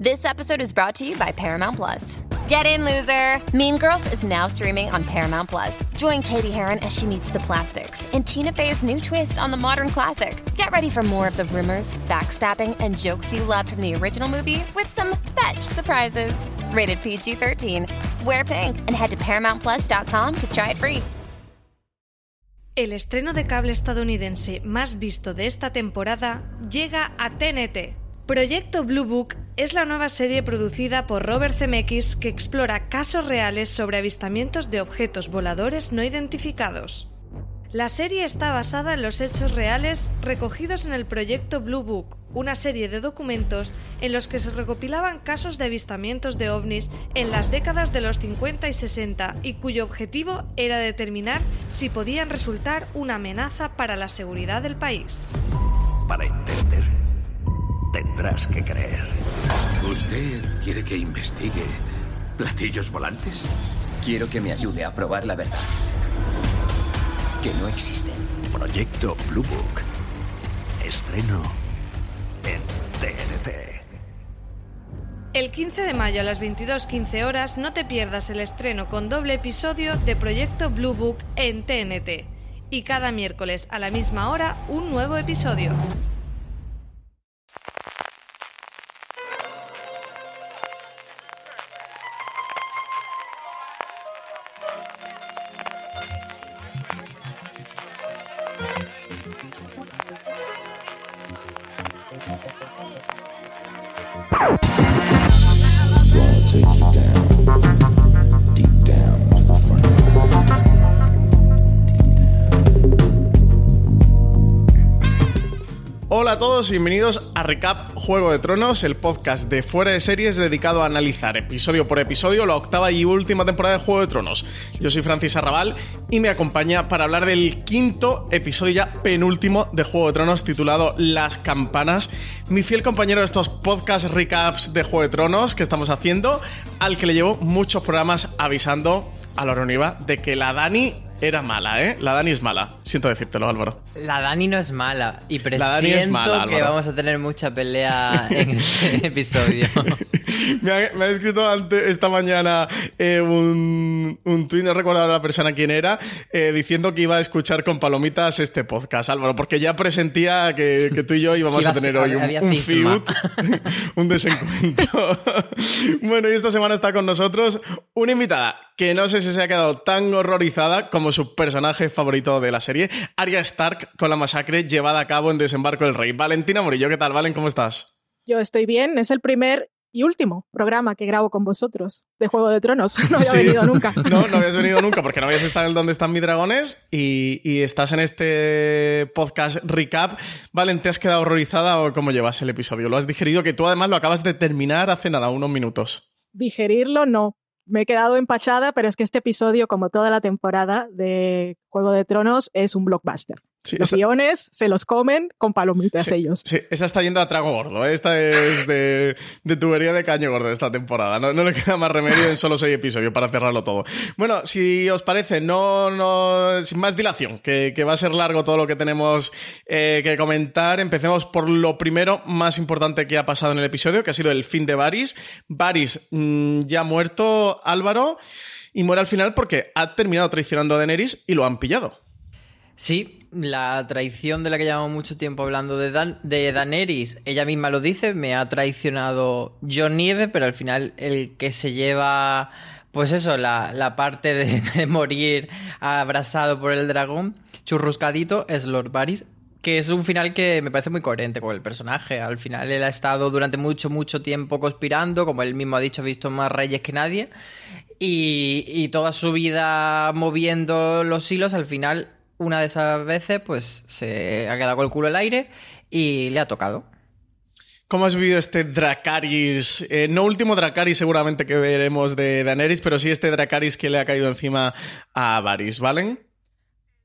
This episode is brought to you by Paramount Plus. Get in, loser! Mean Girls is now streaming on Paramount Plus. Join Katie Heron as she meets the plastics in Tina Fey's new twist on the modern classic. Get ready for more of the rumors, backstabbing, and jokes you loved from the original movie with some fetch surprises. Rated PG 13. Wear pink and head to ParamountPlus.com to try it free. El estreno de cable estadounidense más visto de esta temporada llega a TNT. Proyecto Blue Book es la nueva serie producida por Robert Zemeckis que explora casos reales sobre avistamientos de objetos voladores no identificados. La serie está basada en los hechos reales recogidos en el proyecto Blue Book, una serie de documentos en los que se recopilaban casos de avistamientos de ovnis en las décadas de los 50 y 60 y cuyo objetivo era determinar si podían resultar una amenaza para la seguridad del país. Para entender, tendrás que creer. ¿Usted quiere que investigue platillos volantes? Quiero que me ayude a probar la verdad. Que no existen. Proyecto Blue Book. Estreno en TNT. El 15 de mayo a las 22.15 horas no te pierdas el estreno con doble episodio de Proyecto Blue Book en TNT. Y cada miércoles a la misma hora un nuevo episodio. Bienvenidos a Recap Juego de Tronos, el podcast de fuera de series dedicado a analizar episodio por episodio la octava y última temporada de Juego de Tronos. Yo soy Francis Arrabal y me acompaña para hablar del quinto episodio ya penúltimo de Juego de Tronos titulado Las Campanas, mi fiel compañero de estos podcast recaps de Juego de Tronos que estamos haciendo, al que le llevo muchos programas avisando a Laura Univa de que la Dani era mala, ¿eh? La Dani es mala. Siento decírtelo, Álvaro. La Dani no es mala y presiento mala, que vamos a tener mucha pelea en este episodio. me, ha, me ha escrito antes, esta mañana eh, un, un tuit, no recuerdo ahora la persona quién era, eh, diciendo que iba a escuchar con palomitas este podcast, Álvaro, porque ya presentía que, que tú y yo íbamos Iba a tener a- hoy un, feud, un desencuentro. bueno, y esta semana está con nosotros una invitada que no sé si se ha quedado tan horrorizada como su personaje favorito de la serie, Arya Stark, con la masacre llevada a cabo en Desembarco del Rey. Valentina Murillo, ¿qué tal, Valen? ¿Cómo estás? Yo estoy bien, es el primer y último programa que grabo con vosotros de Juego de Tronos. No había Sí. venido nunca. No, no habías venido nunca porque no habías estado en Donde están mis dragones y, y estás en este podcast recap. Valen, ¿te has quedado horrorizada o cómo llevas el episodio? ¿Lo has digerido? Que tú además lo acabas de terminar hace nada, unos minutos. Digerirlo no. Me he quedado empachada, pero es que este episodio, como toda la temporada de Juego de Tronos, es un blockbuster. Sí, Los esta- guiones se los comen con palomitas Sí, ellos. Sí, esta está yendo a trago gordo. ¿eh? Esta es de, de tubería de caño gordo esta temporada. No, no le queda más remedio en solo seis episodios para cerrarlo todo. Bueno, si os parece, no, no sin más dilación, que, que va a ser largo todo lo que tenemos eh, que comentar, empecemos por lo primero más importante que ha pasado en el episodio, que ha sido el fin de Varys. Varys mm, ya muerto, Álvaro, y muere al final porque ha terminado traicionando a Daenerys y lo han pillado. Sí, la traición de la que llevamos mucho tiempo hablando de, Dan de Daenerys, ella misma lo dice, me ha traicionado John Nieve, pero al final el que se lleva, pues eso, la, la parte de, morir abrasado por el dragón, churruscadito, es Lord Varys. Que es un final que me parece muy coherente con el personaje. Al final él ha estado durante mucho, mucho tiempo conspirando, como él mismo ha dicho, ha visto más reyes que nadie. Y, y toda su vida moviendo los hilos, al final, una de esas veces, pues se ha quedado con el culo al aire y le ha tocado. ¿Cómo has vivido este Dracaris? Eh, no último Dracaris seguramente que veremos de Daenerys, pero sí este Dracaris que le ha caído encima a Varys, ¿valen?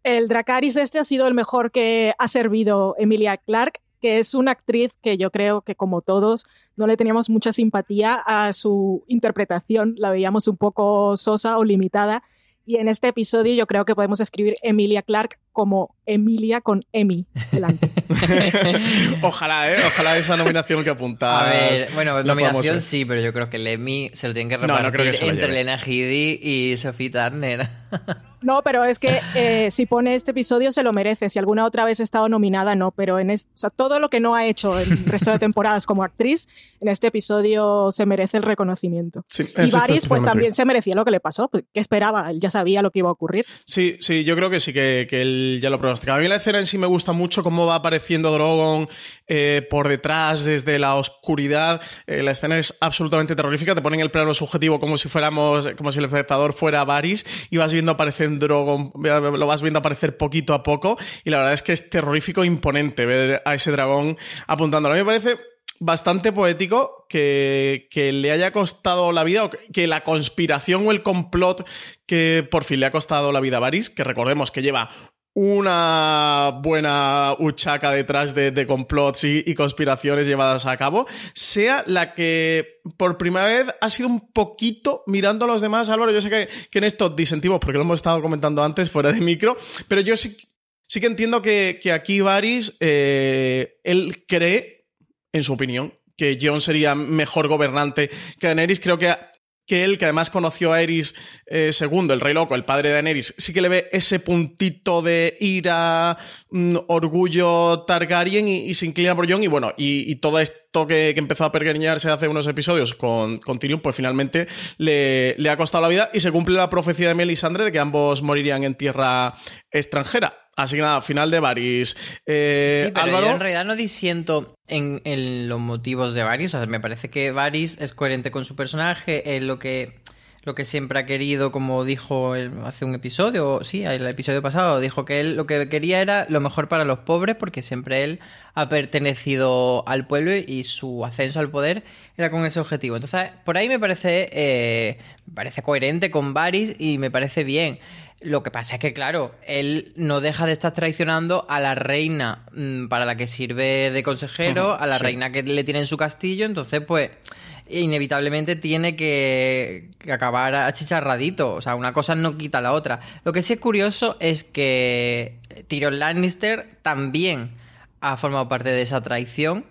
El Dracaris este ha sido el mejor que ha servido Emilia Clarke, que es una actriz que yo creo que como todos no le teníamos mucha simpatía a su interpretación, la veíamos un poco sosa o limitada. Y en este episodio yo creo que podemos escribir Emilia Clark como Emilia con Emi delante. ojalá, ¿eh? Ojalá esa nominación que apuntas. A ver, bueno, la nominación sí, pero yo creo que el Emmy se lo tienen que No, no repartir creo que se lo entre lleve. Lena Headey y Sophie Turner. No, pero es que eh, si pone este episodio se lo merece. Si alguna otra vez ha estado nominada, no. Pero en es- o sea, todo lo que no ha hecho en el resto de temporadas como actriz, en este episodio se merece el reconocimiento. Sí, y Varys, pues también se merecía lo que le pasó. pues, ¿Qué esperaba? Él ya sabía lo que iba a ocurrir. Sí, sí, yo creo que sí, que, que él ya lo pronosticaba. A mí la escena en sí me gusta mucho cómo va apareciendo Drogon eh, por detrás, desde la oscuridad. Eh, la escena es absolutamente terrorífica. Te ponen el plano subjetivo como si fuéramos, como si el espectador fuera Varys y vas viendo aparecer Drogon, lo vas viendo aparecer poquito a poco. Y la verdad es que es terrorífico e imponente ver a ese dragón apuntándolo. A mí me parece bastante poético que, le haya costado la vida, o que- que la conspiración o el complot que por fin le ha costado la vida a Varys, que recordemos que lleva una buena huchaca detrás de, de complots y, conspiraciones llevadas a cabo, sea la que por primera vez ha sido un poquito mirando a los demás. Álvaro, yo sé que, que en esto disentimos, porque lo hemos estado comentando antes fuera de micro, pero yo sí, sí que entiendo que, que aquí Varys, eh, él cree en su opinión, que Jon sería mejor gobernante que Daenerys. Creo que, que él, que además conoció a Eris eh, II, el rey loco, el padre de Daenerys, sí que le ve ese puntito de ira, mm, orgullo Targaryen y, se inclina por Jon. Y bueno, y, y todo esto que, que empezó a pergeñarse hace unos episodios con, con Tyrion, pues finalmente le, le ha costado la vida y se cumple la profecía de Melisandre de que ambos morirían en tierra extranjera. Así que nada, final de Varys. Eh, sí, pero Álvaro, yo en realidad no disiento en, en los motivos de Varys. O sea, me parece que Varys es coherente con su personaje, es lo que, lo que siempre ha querido, como dijo él hace un episodio, sí, el episodio pasado, dijo que él lo que quería era lo mejor para los pobres, porque siempre él ha pertenecido al pueblo y su ascenso al poder era con ese objetivo. Entonces, por ahí me parece, eh, me parece coherente con Varys y me parece bien. Lo que pasa es que, claro, él no deja de estar traicionando a la reina mm, para la que sirve de consejero, a la sí. reina que le tiene en su castillo, entonces, pues, inevitablemente tiene que, acabar achicharradito. O sea, una cosa no quita la otra. Lo que sí es curioso es que Tyrion Lannister también ha formado parte de esa traición.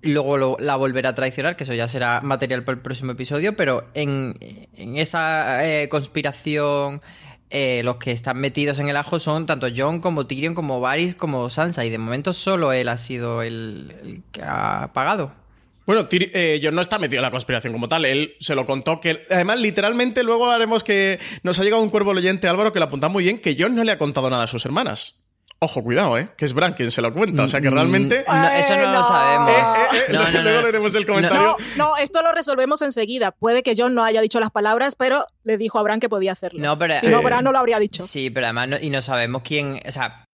Luego la volverá a traicionar, que eso ya será material para el próximo episodio, pero en, esa eh, conspiración eh, los que están metidos en el ajo son tanto Jon como Tyrion, como Varys, como Sansa, y de momento solo él ha sido el, el que ha pagado. Bueno, Tyr- eh, Jon no está metido en la conspiración como tal. Él se lo contó que. Además, literalmente, luego haremos que. Nos ha llegado un cuervo oyente, Álvaro, que lo apunta muy bien, que Jon no le ha contado nada a sus hermanas. Ojo, cuidado, ¿eh? Que es Bran quien se lo cuenta. O sea que Mm, realmente. No, eso no, Eh, lo no. sabemos. Eh, eh, eh, No, no, no. luego leeremos el comentario. No, no, esto lo resolvemos enseguida. Puede que John no haya dicho las palabras, pero le dijo a Bran que podía hacerlo. No, pero- si no, Eh, Bran no lo habría dicho. Sí, pero además, no- y no sabemos quién. O sea,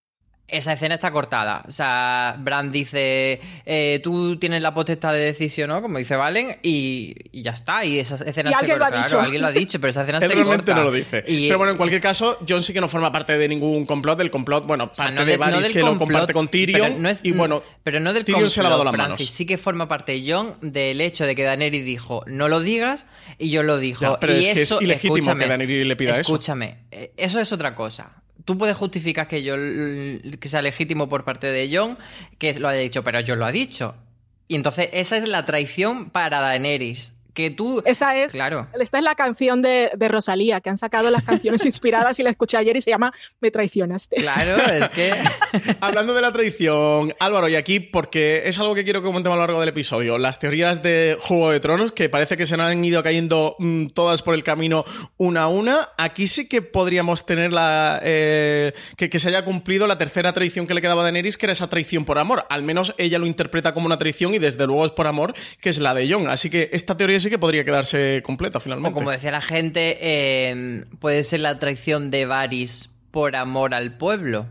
esa escena está cortada. O sea, Bran dice: eh, Tú tienes la potestad de decisión, ¿no? Como dice Valen, y, y ya está. Y esa escena Y se alguien lo ha corta. dicho. Claro, alguien lo ha dicho, pero esa escena se corta. no lo dice. Y- Pero bueno, en cualquier caso, Jon sí que no forma parte de ningún complot. Del complot, bueno, O sea, parte no de Varys del que lo complot, comparte con Tyrion. pero no es- y bueno, pero no del Tyrion se ha lavado las complot, manos. Francis. Sí que forma parte John del hecho de que Daenerys dijo no lo digas y yo lo dijo. Ya, pero y es que es eso, ilegítimo escúchame, que Daenerys le pida eso. Escúchame, eh, eso es otra cosa. Tú puedes justificar que yo que sea legítimo por parte de John que lo haya dicho, pero yo lo ha dicho. Y entonces esa es la traición para Daenerys. Que tú. Esta es, Claro. esta es la canción de, de Rosalía, que han sacado las canciones inspiradas y la escuché ayer y se llama Me traicionaste. Claro, es que. Hablando de la traición, Álvaro, y aquí, porque es algo que quiero que comentemos a lo largo del episodio, las teorías de Juego de Tronos, que parece que se nos han ido cayendo mm, todas por el camino una a una, aquí sí que podríamos tener la... eh, que, que se haya cumplido la tercera traición que le quedaba a Daenerys, que era esa traición por amor. Al menos ella lo interpreta como una traición y desde luego es por amor, que es la de Jon. Así que esta teoría sí que podría quedarse completa O finalmente. como decía la gente, eh, puede ser la traición de Varys por amor al pueblo.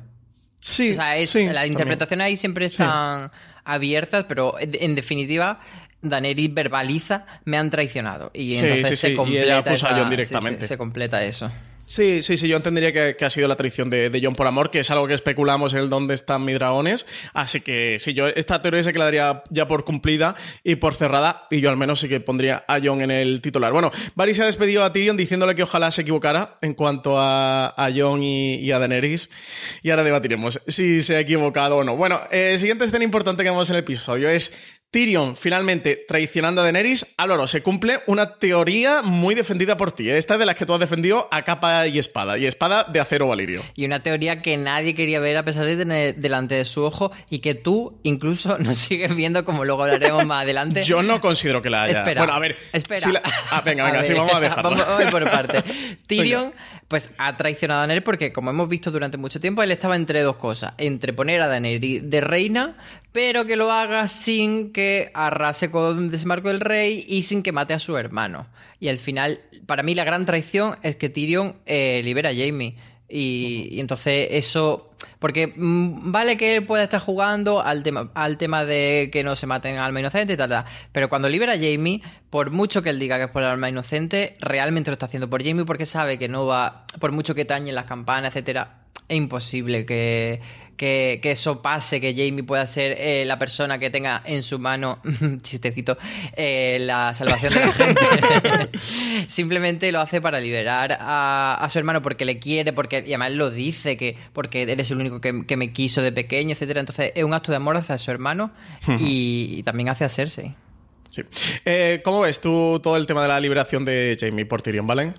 Sí, O sea, es, sí, las también. interpretaciones ahí siempre están abiertas, pero en definitiva, Daenerys verbaliza, me han traicionado. Y Sí, entonces sí, se sí, y completa ella acusa a esa- Jon sí, directamente. sí, se completa eso. Sí, sí, sí, yo entendería que, ha sido la traición de, John por amor, que es algo que especulamos en el dónde están mis dragones. Así que sí, yo esta teoría se quedaría ya por cumplida y por cerrada, y yo al menos sí que pondría a John en el titular. Bueno, Varys se ha despedido a Tyrion diciéndole que ojalá se equivocara en cuanto a, John y, y a Daenerys. Y ahora debatiremos si se ha equivocado o no. Bueno, eh, siguiente escena importante que vemos en el episodio es Tyrion finalmente traicionando a Daenerys. Álvaro, se cumple una teoría muy defendida por ti. ¿eh? Esta es de las que tú has defendido a capa y espada. Y espada de acero valirio. Y una teoría que nadie quería ver a pesar de tener delante de su ojo y que tú incluso nos sigues viendo como luego hablaremos más adelante. Yo no considero que la haya. Espera. Bueno, a ver. Espera. si la- Ah, venga, A venga, ver, sí, vamos a dejarlo. Vamos, vamos a por parte. Tyrion, pues ha traicionado a Daenerys porque, como hemos visto durante mucho tiempo, él estaba entre dos cosas: entre poner a Daenerys de reina, pero que lo haga sin que arrase con desembarco del rey y sin que mate a su hermano. Y al final, para mí, la gran traición es que Tyrion eh, libera a Jaime. Y, entonces eso. Porque mm, vale que él pueda estar jugando al tema, al tema de que no se maten al alma inocente tal, tal. Pero cuando libera a Jamie, por mucho que él diga que es por el alma inocente, realmente lo está haciendo por Jamie porque sabe que no va. Por mucho que tañen las campanas, etcétera, es imposible que, que, que eso pase, que Jamie pueda ser eh, la persona que tenga en su mano, chistecito, eh, la salvación de la gente. Simplemente lo hace para liberar a, a su hermano porque le quiere, porque y además lo dice, que porque eres el único que, que me quiso de pequeño, etcétera. Entonces es un acto de amor hacia su hermano y, y también hacia Cersei. Sí. Eh, ¿Cómo ves tú todo el tema de la liberación de Jamie por Tyrion, Valen?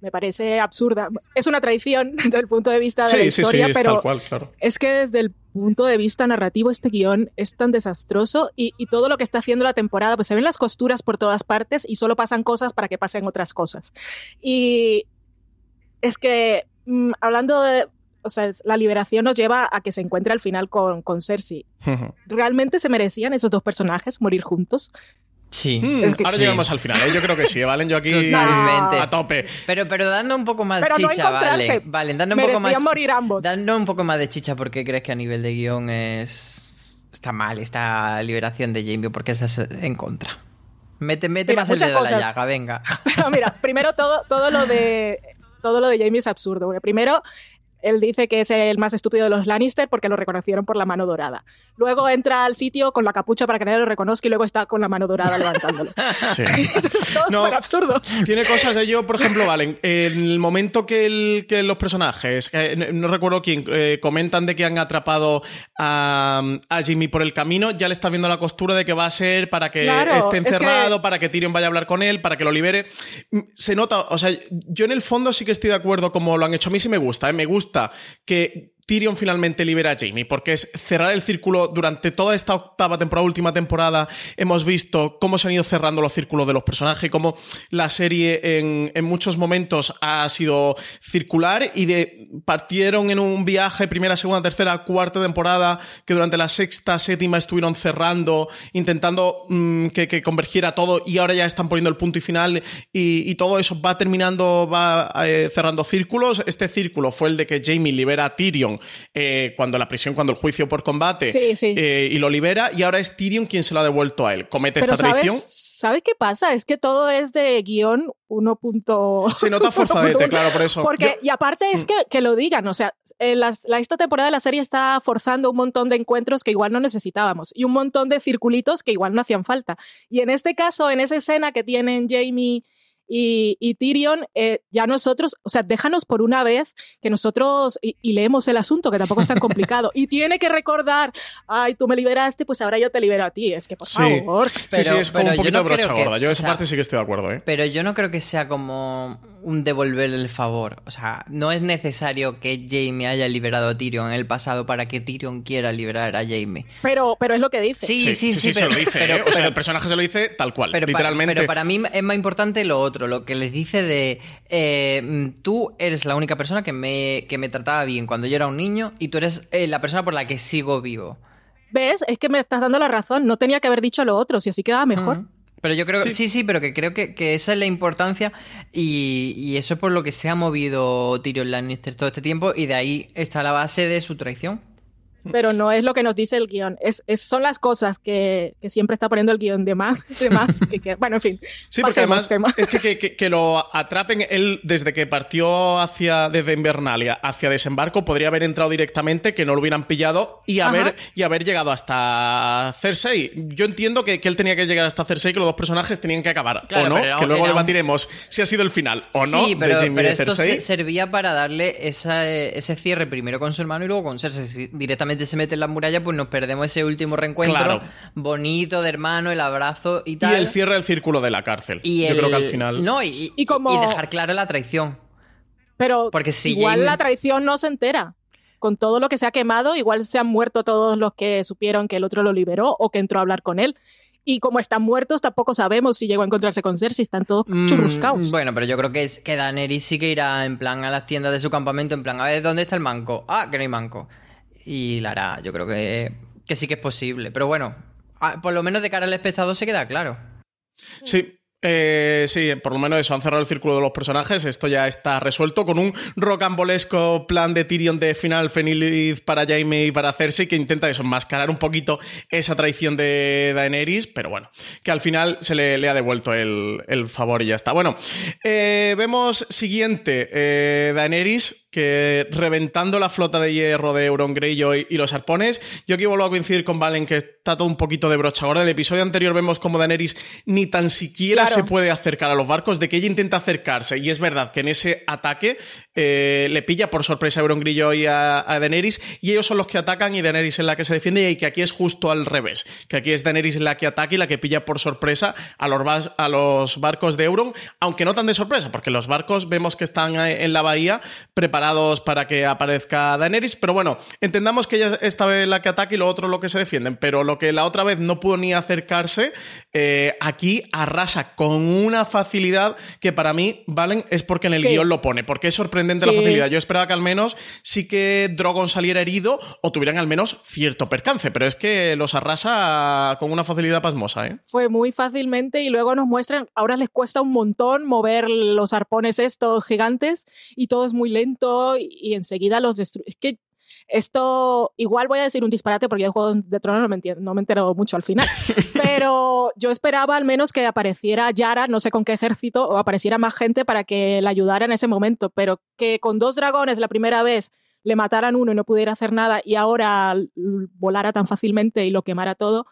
Me parece absurda. Es una traición desde el punto de vista de la Sí, sí, sí, historia, es pero tal cual, claro. es que desde el punto de vista narrativo este guion es tan desastroso y, y todo lo que está haciendo la temporada, pues se ven las costuras por todas partes y solo pasan cosas para que pasen otras cosas. Y es que mm, hablando de... O sea, la liberación nos lleva a que se encuentre al final con, con Cersei. ¿Realmente se merecían esos dos personajes morir juntos? Sí. Mm, Es que ahora sí. llegamos al final, ¿eh? yo creo que sí, Valen, yo aquí Totalmente. a tope. Pero, pero dando un poco más de Pero no chicha, vale. Vale, dando un poco más. Morir ambos. Dando un poco más de chicha, porque crees que a nivel de guion es. Está mal esta liberación de Jamie, porque estás en contra. Mete, mete Mira, más el dedo a la llaga, venga. No, mira, primero todo, todo lo de todo lo de Jamie es absurdo. porque primero, él dice que es el más estúpido de los Lannister porque lo reconocieron por la mano dorada. Luego entra al sitio con la capucha para que nadie lo reconozca y luego está con la mano dorada levantándolo. Sí. Eso es todo No. súper absurdo. Tiene cosas de ello, por ejemplo, Valen, en el momento que, el- que los personajes, eh, no, recuerdo quién, eh, comentan de que han atrapado a, a Jimmy por el camino, ya le está viendo la costura de que va a ser para que Claro, esté es que- encerrado, para que Tyrion vaya a hablar con él, para que lo libere. Mm, Se nota, o sea, yo en el fondo sí que estoy de acuerdo como lo han hecho. A mí sí me gusta, ¿eh? me gusta que Tyrion finalmente libera a Jamie, porque es cerrar el círculo durante toda esta octava temporada, última temporada, hemos visto cómo se han ido cerrando los círculos de los personajes, cómo la serie en, en muchos momentos ha sido circular y de partieron en un viaje, primera, segunda, tercera, cuarta temporada, que durante la sexta, séptima estuvieron cerrando, intentando mm, que, convergiera todo y ahora ya están poniendo el punto y final y, y todo eso va terminando, va eh, cerrando círculos. Este círculo fue el de que Jamie libera a Tyrion eh, cuando la prisión, cuando el juicio por combate Sí, sí. eh, y lo libera y ahora es Tyrion quien se lo ha devuelto a él. Comete Pero esta traición. ¿sabes, ¿sabes qué pasa? Es que todo es de guion 1. Se nota forzadete, claro, por eso. Porque, Yo- Mm. y aparte es que, que lo digan, o sea, eh, las- la, esta temporada de la serie está forzando un montón de encuentros que igual no necesitábamos y un montón de circulitos que igual no hacían falta. Y en este caso, en esa escena que tienen Jamie y, y Tyrion, eh, ya nosotros, o sea, déjanos por una vez que nosotros y, y leemos el asunto, que tampoco es tan complicado. y tiene que recordar, ay, tú me liberaste, pues ahora yo te libero a ti. Es que, por Sí. favor. sí, sí, es como un yo no brocha gorda. Yo o esa sea, parte sí que estoy de acuerdo, ¿eh? Pero yo no creo que sea como un devolver el favor. O sea, no es necesario que Jamie haya liberado a Tyrion en el pasado para que Tyrion quiera liberar a Jamie. Pero, pero es lo que dice. Sí, sí, sí, se pero, lo dice, pero- ¿eh? O sea, pero- el personaje se lo dice tal cual, pero para- literalmente. pero para mí es más importante lo otro, lo que les dice de eh, mm, tú eres la única persona que me, que me trataba bien cuando yo era un niño y tú eres eh, la persona por la que sigo vivo. ¿Ves? Es que me estás dando la razón. No tenía que haber dicho lo otro, si así quedaba mejor. Pero yo creo que sí, sí, pero que creo que, que esa es la importancia y, y eso es por lo que se ha movido Tyrion Lannister todo este tiempo y de ahí está la base de su traición. Pero no es lo que nos dice el guion. Es, es- son las cosas que, que siempre está poniendo el guion de más, de más que, que- bueno, en fin. Sí, porque además es que, que- lo atrapen él desde que partió hacia desde Invernalia hacia desembarco podría haber entrado directamente, que no lo hubieran pillado y Ajá. haber, y haber llegado hasta Cersei. Yo entiendo que, que él tenía que llegar hasta Cersei, que los dos personajes tenían que acabar, Claro, o no, pero que luego era debatiremos si ha sido el final o no sí, pero, de Jaime pero esto Cersei. se- servía para darle esa- ese cierre primero con su hermano y luego con Cersei. Si directamente se mete en las murallas, pues nos perdemos ese último reencuentro Claro. bonito de hermano, el abrazo y y tal. el cierre del círculo de la cárcel. Y Yo el- creo que al final. No, y, Y como- y dejar clara la traición. Pero Porque si igual la traición no se entera. Con todo lo que se ha quemado, igual se han muerto todos los que supieron que el otro lo liberó o que entró a hablar con él. Y como están muertos, tampoco sabemos si llegó a encontrarse con Cersei, están todos Mm, churruscaos. Bueno, pero yo creo que, es, que Daenerys sí que irá en plan a las tiendas de su campamento, en plan, a ver, ¿dónde está el manco? Ah, que no hay manco. Y la hará, yo creo que, que sí que es posible. Pero bueno, por lo menos de cara al espectador se queda claro. Sí. eh, sí, por lo menos eso, han cerrado el círculo de los personajes, esto ya está resuelto con un rocambolesco plan de Tyrion de final feliz para Jaime y para Cersei que intenta eso, enmascarar un poquito esa traición de Daenerys, pero bueno, que al final se le, le ha devuelto el, el favor y ya está. Bueno, eh, vemos siguiente, eh, Daenerys que reventando la flota de hierro de Euron Greyjoy y los arpones, yo aquí vuelvo a coincidir con Valen que está todo un poquito de brocha gorda. En el episodio anterior vemos como Daenerys ni tan siquiera Claro. se puede acercar a los barcos, de que ella intenta acercarse. Y es verdad que en ese ataque eh, le pilla por sorpresa a Euron Greyjoy y a, a Daenerys, y ellos son los que atacan y Daenerys es la que se defiende, y que aquí es justo al revés. Que aquí es Daenerys la que ataca y la que pilla por sorpresa a los, a los barcos de Euron, aunque no tan de sorpresa, porque los barcos vemos que están eh, en la bahía preparados para que aparezca Daenerys, pero bueno, entendamos que ella es esta vez la que ataca y lo otro lo que se defienden, pero lo que la otra vez no pudo ni acercarse, eh, aquí arrasa con una facilidad que para mí, Valen, es porque en el Sí. guion lo pone, porque es sorprendente la facilidad. Yo esperaba que al menos sí que Drogon saliera herido o tuvieran al menos cierto percance, pero es que los arrasa con una facilidad pasmosa, ¿eh? Fue muy fácilmente y luego nos muestran, ahora les cuesta un montón mover los arpones estos gigantes y todo es muy lento y, y enseguida los destruye. Es que esto, igual voy a decir un disparate porque yo de Juego de Tronos no me, entiendo, no me he enterado mucho al final, pero yo esperaba al menos que apareciera Yara, no sé con qué ejército, o apareciera más gente para que la ayudara en ese momento, pero que con dos dragones la primera vez le mataran uno y no pudiera hacer nada y ahora volara tan fácilmente y lo quemara todo,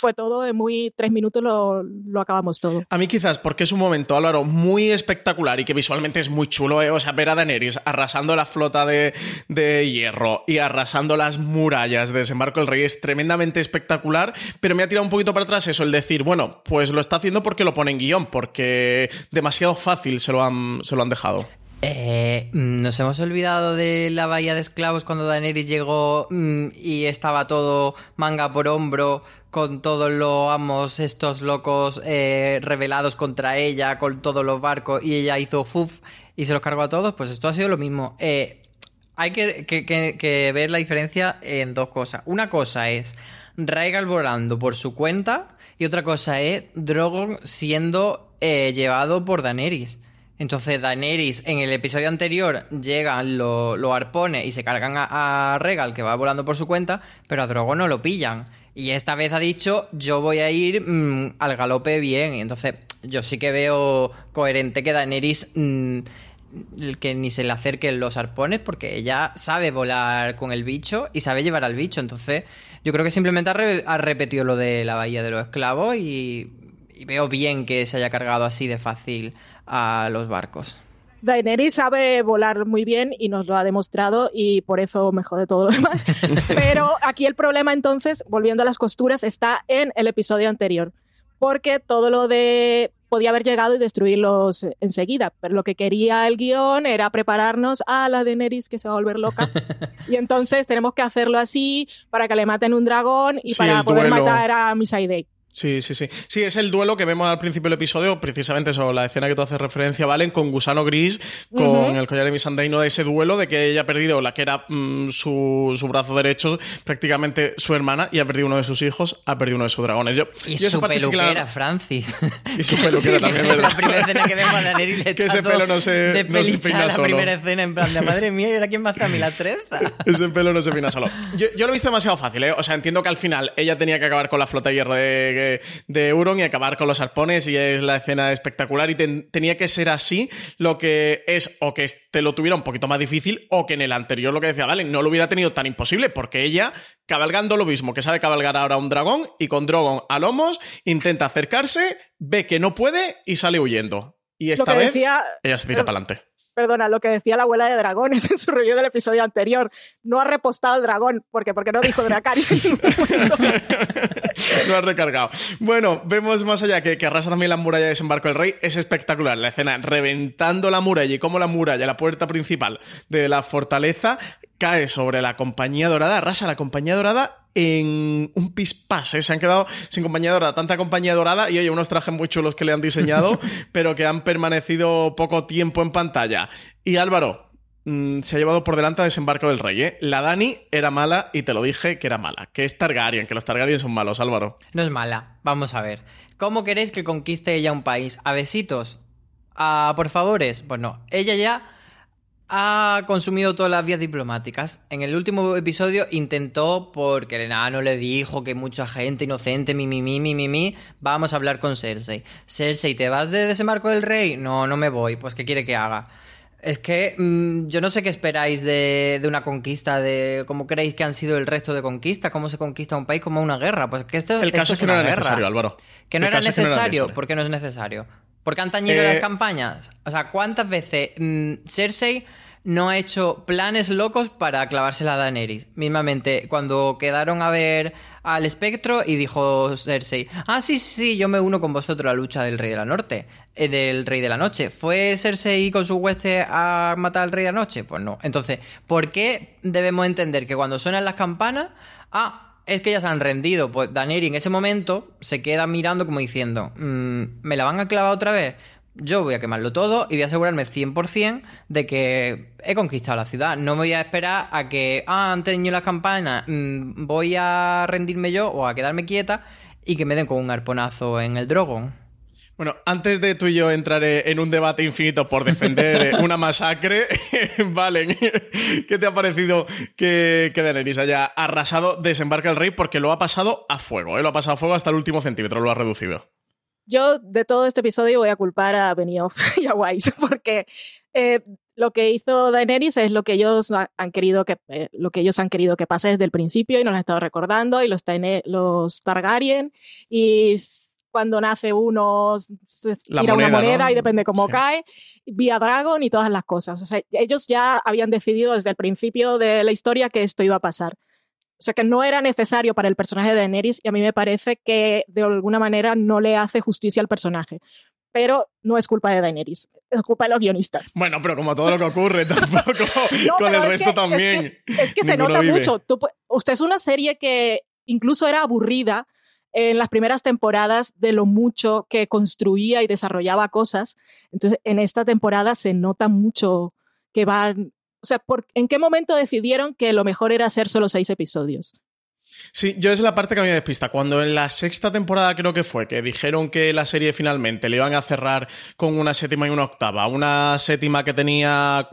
fue todo en muy tres minutos lo, lo acabamos todo. A mí quizás porque es un momento, Álvaro, muy espectacular y que visualmente es muy chulo, ¿eh? O sea, ver a Daenerys arrasando la flota de, de hierro y arrasando las murallas de Desembarco del Rey es tremendamente espectacular, pero me ha tirado un poquito para atrás eso, el decir, bueno, pues lo está haciendo porque lo pone en guion, porque demasiado fácil se lo han, se lo han dejado. Eh, mm, nos hemos olvidado de la bahía de esclavos cuando Daenerys llegó mm, y estaba todo manga por hombro con todos los amos estos locos eh, rebelados contra ella, con todos los barcos y ella hizo fuf y se los cargó a todos. Pues esto ha sido lo mismo. Eh, hay que, ver la diferencia en dos cosas. Una cosa es Rhaegal volando por su cuenta y otra cosa es Drogon siendo eh, llevado por Daenerys. Entonces Daenerys en el episodio anterior llegan lo- los arpones y se cargan a, Regal que va volando por su cuenta, pero a Drogon no lo pillan. Y esta vez ha dicho yo voy a ir mm, al galope bien. Y entonces yo sí que veo coherente que Daenerys mm, que ni se le acerquen los arpones porque ella sabe volar con el bicho y sabe llevar al bicho. Entonces, yo creo que simplemente ha, re- ha repetido lo de la bahía de los esclavos y veo bien que se haya cargado así de fácil a los barcos. Daenerys sabe volar muy bien y nos lo ha demostrado y por eso me jode todo lo demás. Pero aquí el problema entonces, volviendo a las costuras, está en el episodio anterior. Porque todo lo de podía haber llegado y destruirlos enseguida, pero lo que quería el guion era prepararnos a la Daenerys que se va a volver loca. y entonces tenemos que hacerlo así para que le maten un dragón y Sí, para poder duelo. matar a Miss Day. Sí, sí, sí. Sí, es el duelo que vemos al principio del episodio, precisamente eso, la escena que tú haces referencia, Valen, con Gusano Gris, con el collar de Misandeino de ese duelo de que ella ha perdido la que era mm, su, su brazo derecho, prácticamente su hermana, y ha perdido uno de sus hijos, ha perdido uno de sus dragones. Yo, Y yo su parte sí la- peluquera, Francis. Y su peluquera también, ¿verdad? La primera escena que vemos a Daenerys le Que ese pelo no se- no se peina la solo. primera escena en plan de madre mía, ¿y ahora quién va a hacer a mí la trenza? Ese pelo no se pina solo. Yo, yo lo he visto demasiado fácil, ¿eh? O sea, entiendo que al final ella tenía que acabar con la flota de hierro de, de Euron y acabar con los arpones y es la escena espectacular y ten- tenía que ser así lo que es o que te lo tuviera un poquito más difícil o que en el anterior lo que decía Valen no lo hubiera tenido tan imposible porque ella cabalgando lo mismo que sabe cabalgar ahora un dragón y con Drogon a lomos intenta acercarse, ve que no puede y sale huyendo. Y esta vez decía- ella se tira para adelante. Perdona, lo que decía la abuela de dragones en su review del episodio anterior. No ha repostado el dragón. ¿Por qué? Porque no dijo Dracarys en. Lo has recargado. Bueno, vemos más allá que, que arrasa también la muralla de desembarco del rey. Es espectacular la escena reventando la muralla y cómo la muralla, la puerta principal de la fortaleza, cae sobre la compañía dorada, arrasa la compañía dorada en un pispás. ¿eh? Se han quedado sin compañía dorada, tanta compañía dorada y oye, unos trajes muy chulos que le han diseñado, pero que han permanecido poco tiempo en pantalla. Y Álvaro, mm, se ha llevado por delante a desembarco del rey, ¿eh? La Dani era mala y te lo dije que era mala. Que es Targaryen, que los Targaryen son malos, Álvaro. No es mala. Vamos a ver. ¿Cómo queréis que conquiste ella un país? ¿A besitos? ¿A por favores? Pues no. Ella ya ha consumido todas las vías diplomáticas. En el último episodio intentó, porque el enano le dijo que mucha gente inocente, mi, mi, mi, mi, mi, mi, vamos a hablar con Cersei. Cersei, ¿te vas de desembarco del rey? No, no me voy. Pues, ¿qué quiere que haga? Es que mm, yo no sé qué esperáis de, de una conquista, de cómo creéis que han sido el resto de conquistas, cómo se conquista un país como una guerra. Pues que esto, El esto caso es que no era guerra. necesario, Álvaro. Que no El era que no era necesario. necesario. ¿Por qué no es necesario? Porque han tañido Eh, las campañas. O sea, ¿cuántas veces mm, Cersei no ha hecho planes locos para clavársela a Daenerys? Mismamente, cuando quedaron a ver al espectro y dijo Cersei, ah, sí, sí, sí, yo me uno con vosotros a la lucha del Rey de la Norte, eh, del Rey de la Noche. ¿Fue Cersei con su hueste a matar al Rey de la Noche? Pues no. Entonces, ¿por qué debemos entender que cuando suenan las campanas, ah, es que ya se han rendido. Pues Daneri en ese momento se queda mirando como diciendo, "Mm, ¿me la van a clavar otra vez? Yo voy a quemarlo todo y voy a asegurarme 100% de que he conquistado la ciudad. No me voy a esperar a que, ah, han tenido las campanas, mm, voy a rendirme yo o a quedarme quieta y que me den con un arponazo en el Drogon. Bueno, antes de tú y yo entrar en un debate infinito por defender eh, una masacre, Valen, ¿qué te ha parecido que, que Daenerys haya arrasado desembarca el rey? Porque lo ha pasado a fuego, ¿eh? lo ha pasado a fuego hasta el último centímetro, lo ha reducido. Yo de todo este episodio voy a culpar a Benioff y a Wise porque eh, lo que hizo Daenerys es lo que ellos ha- han querido que eh, lo que ellos han querido que pase desde el principio y nos lo han estado recordando y los, los Targaryen y cuando nace uno se tira una moneda, moneda ¿no? y depende cómo Sí. cae vía Dragon y todas las cosas. O sea, ellos ya habían decidido desde el principio de la historia que esto iba a pasar. O sea que no era necesario para el personaje de Daenerys y a mí me parece que de alguna manera no le hace justicia al personaje. Pero no es culpa de Daenerys, es culpa de los guionistas. Bueno, pero como todo lo que ocurre, tampoco No, con el es resto que- también. Es que, es que se nota vive. mucho. Tú usted es una serie que incluso era aburrida en las primeras temporadas de lo mucho que construía y desarrollaba cosas. Entonces, en esta temporada se nota mucho que van... O sea, ¿por- ¿en qué momento decidieron que lo mejor era hacer solo seis episodios? Sí, yo es la parte que a mí me despista. Cuando en la sexta temporada creo que fue, que dijeron que la serie finalmente le iban a cerrar con una séptima y una octava. Una séptima que tenía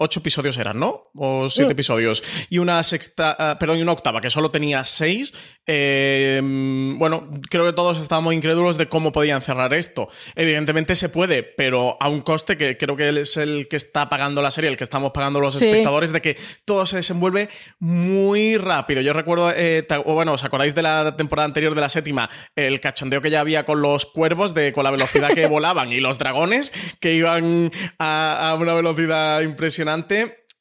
ocho episodios eran, ¿no? O siete Mm. episodios. Y una sexta, ah, perdón, y una octava que solo tenía seis. Eh, mm, bueno, creo que todos estábamos incrédulos de cómo podían cerrar esto. Evidentemente se puede, pero a un coste que creo que es el que está pagando la serie, el que estamos pagando los Sí. espectadores, de que todo se desenvuelve muy rápido. Yo recuerdo, eh, bueno, ¿os acordáis de la temporada anterior de la séptima? El cachondeo que ya había con los cuervos, de, con la velocidad que volaban, y los dragones que iban a, a una velocidad impresionante.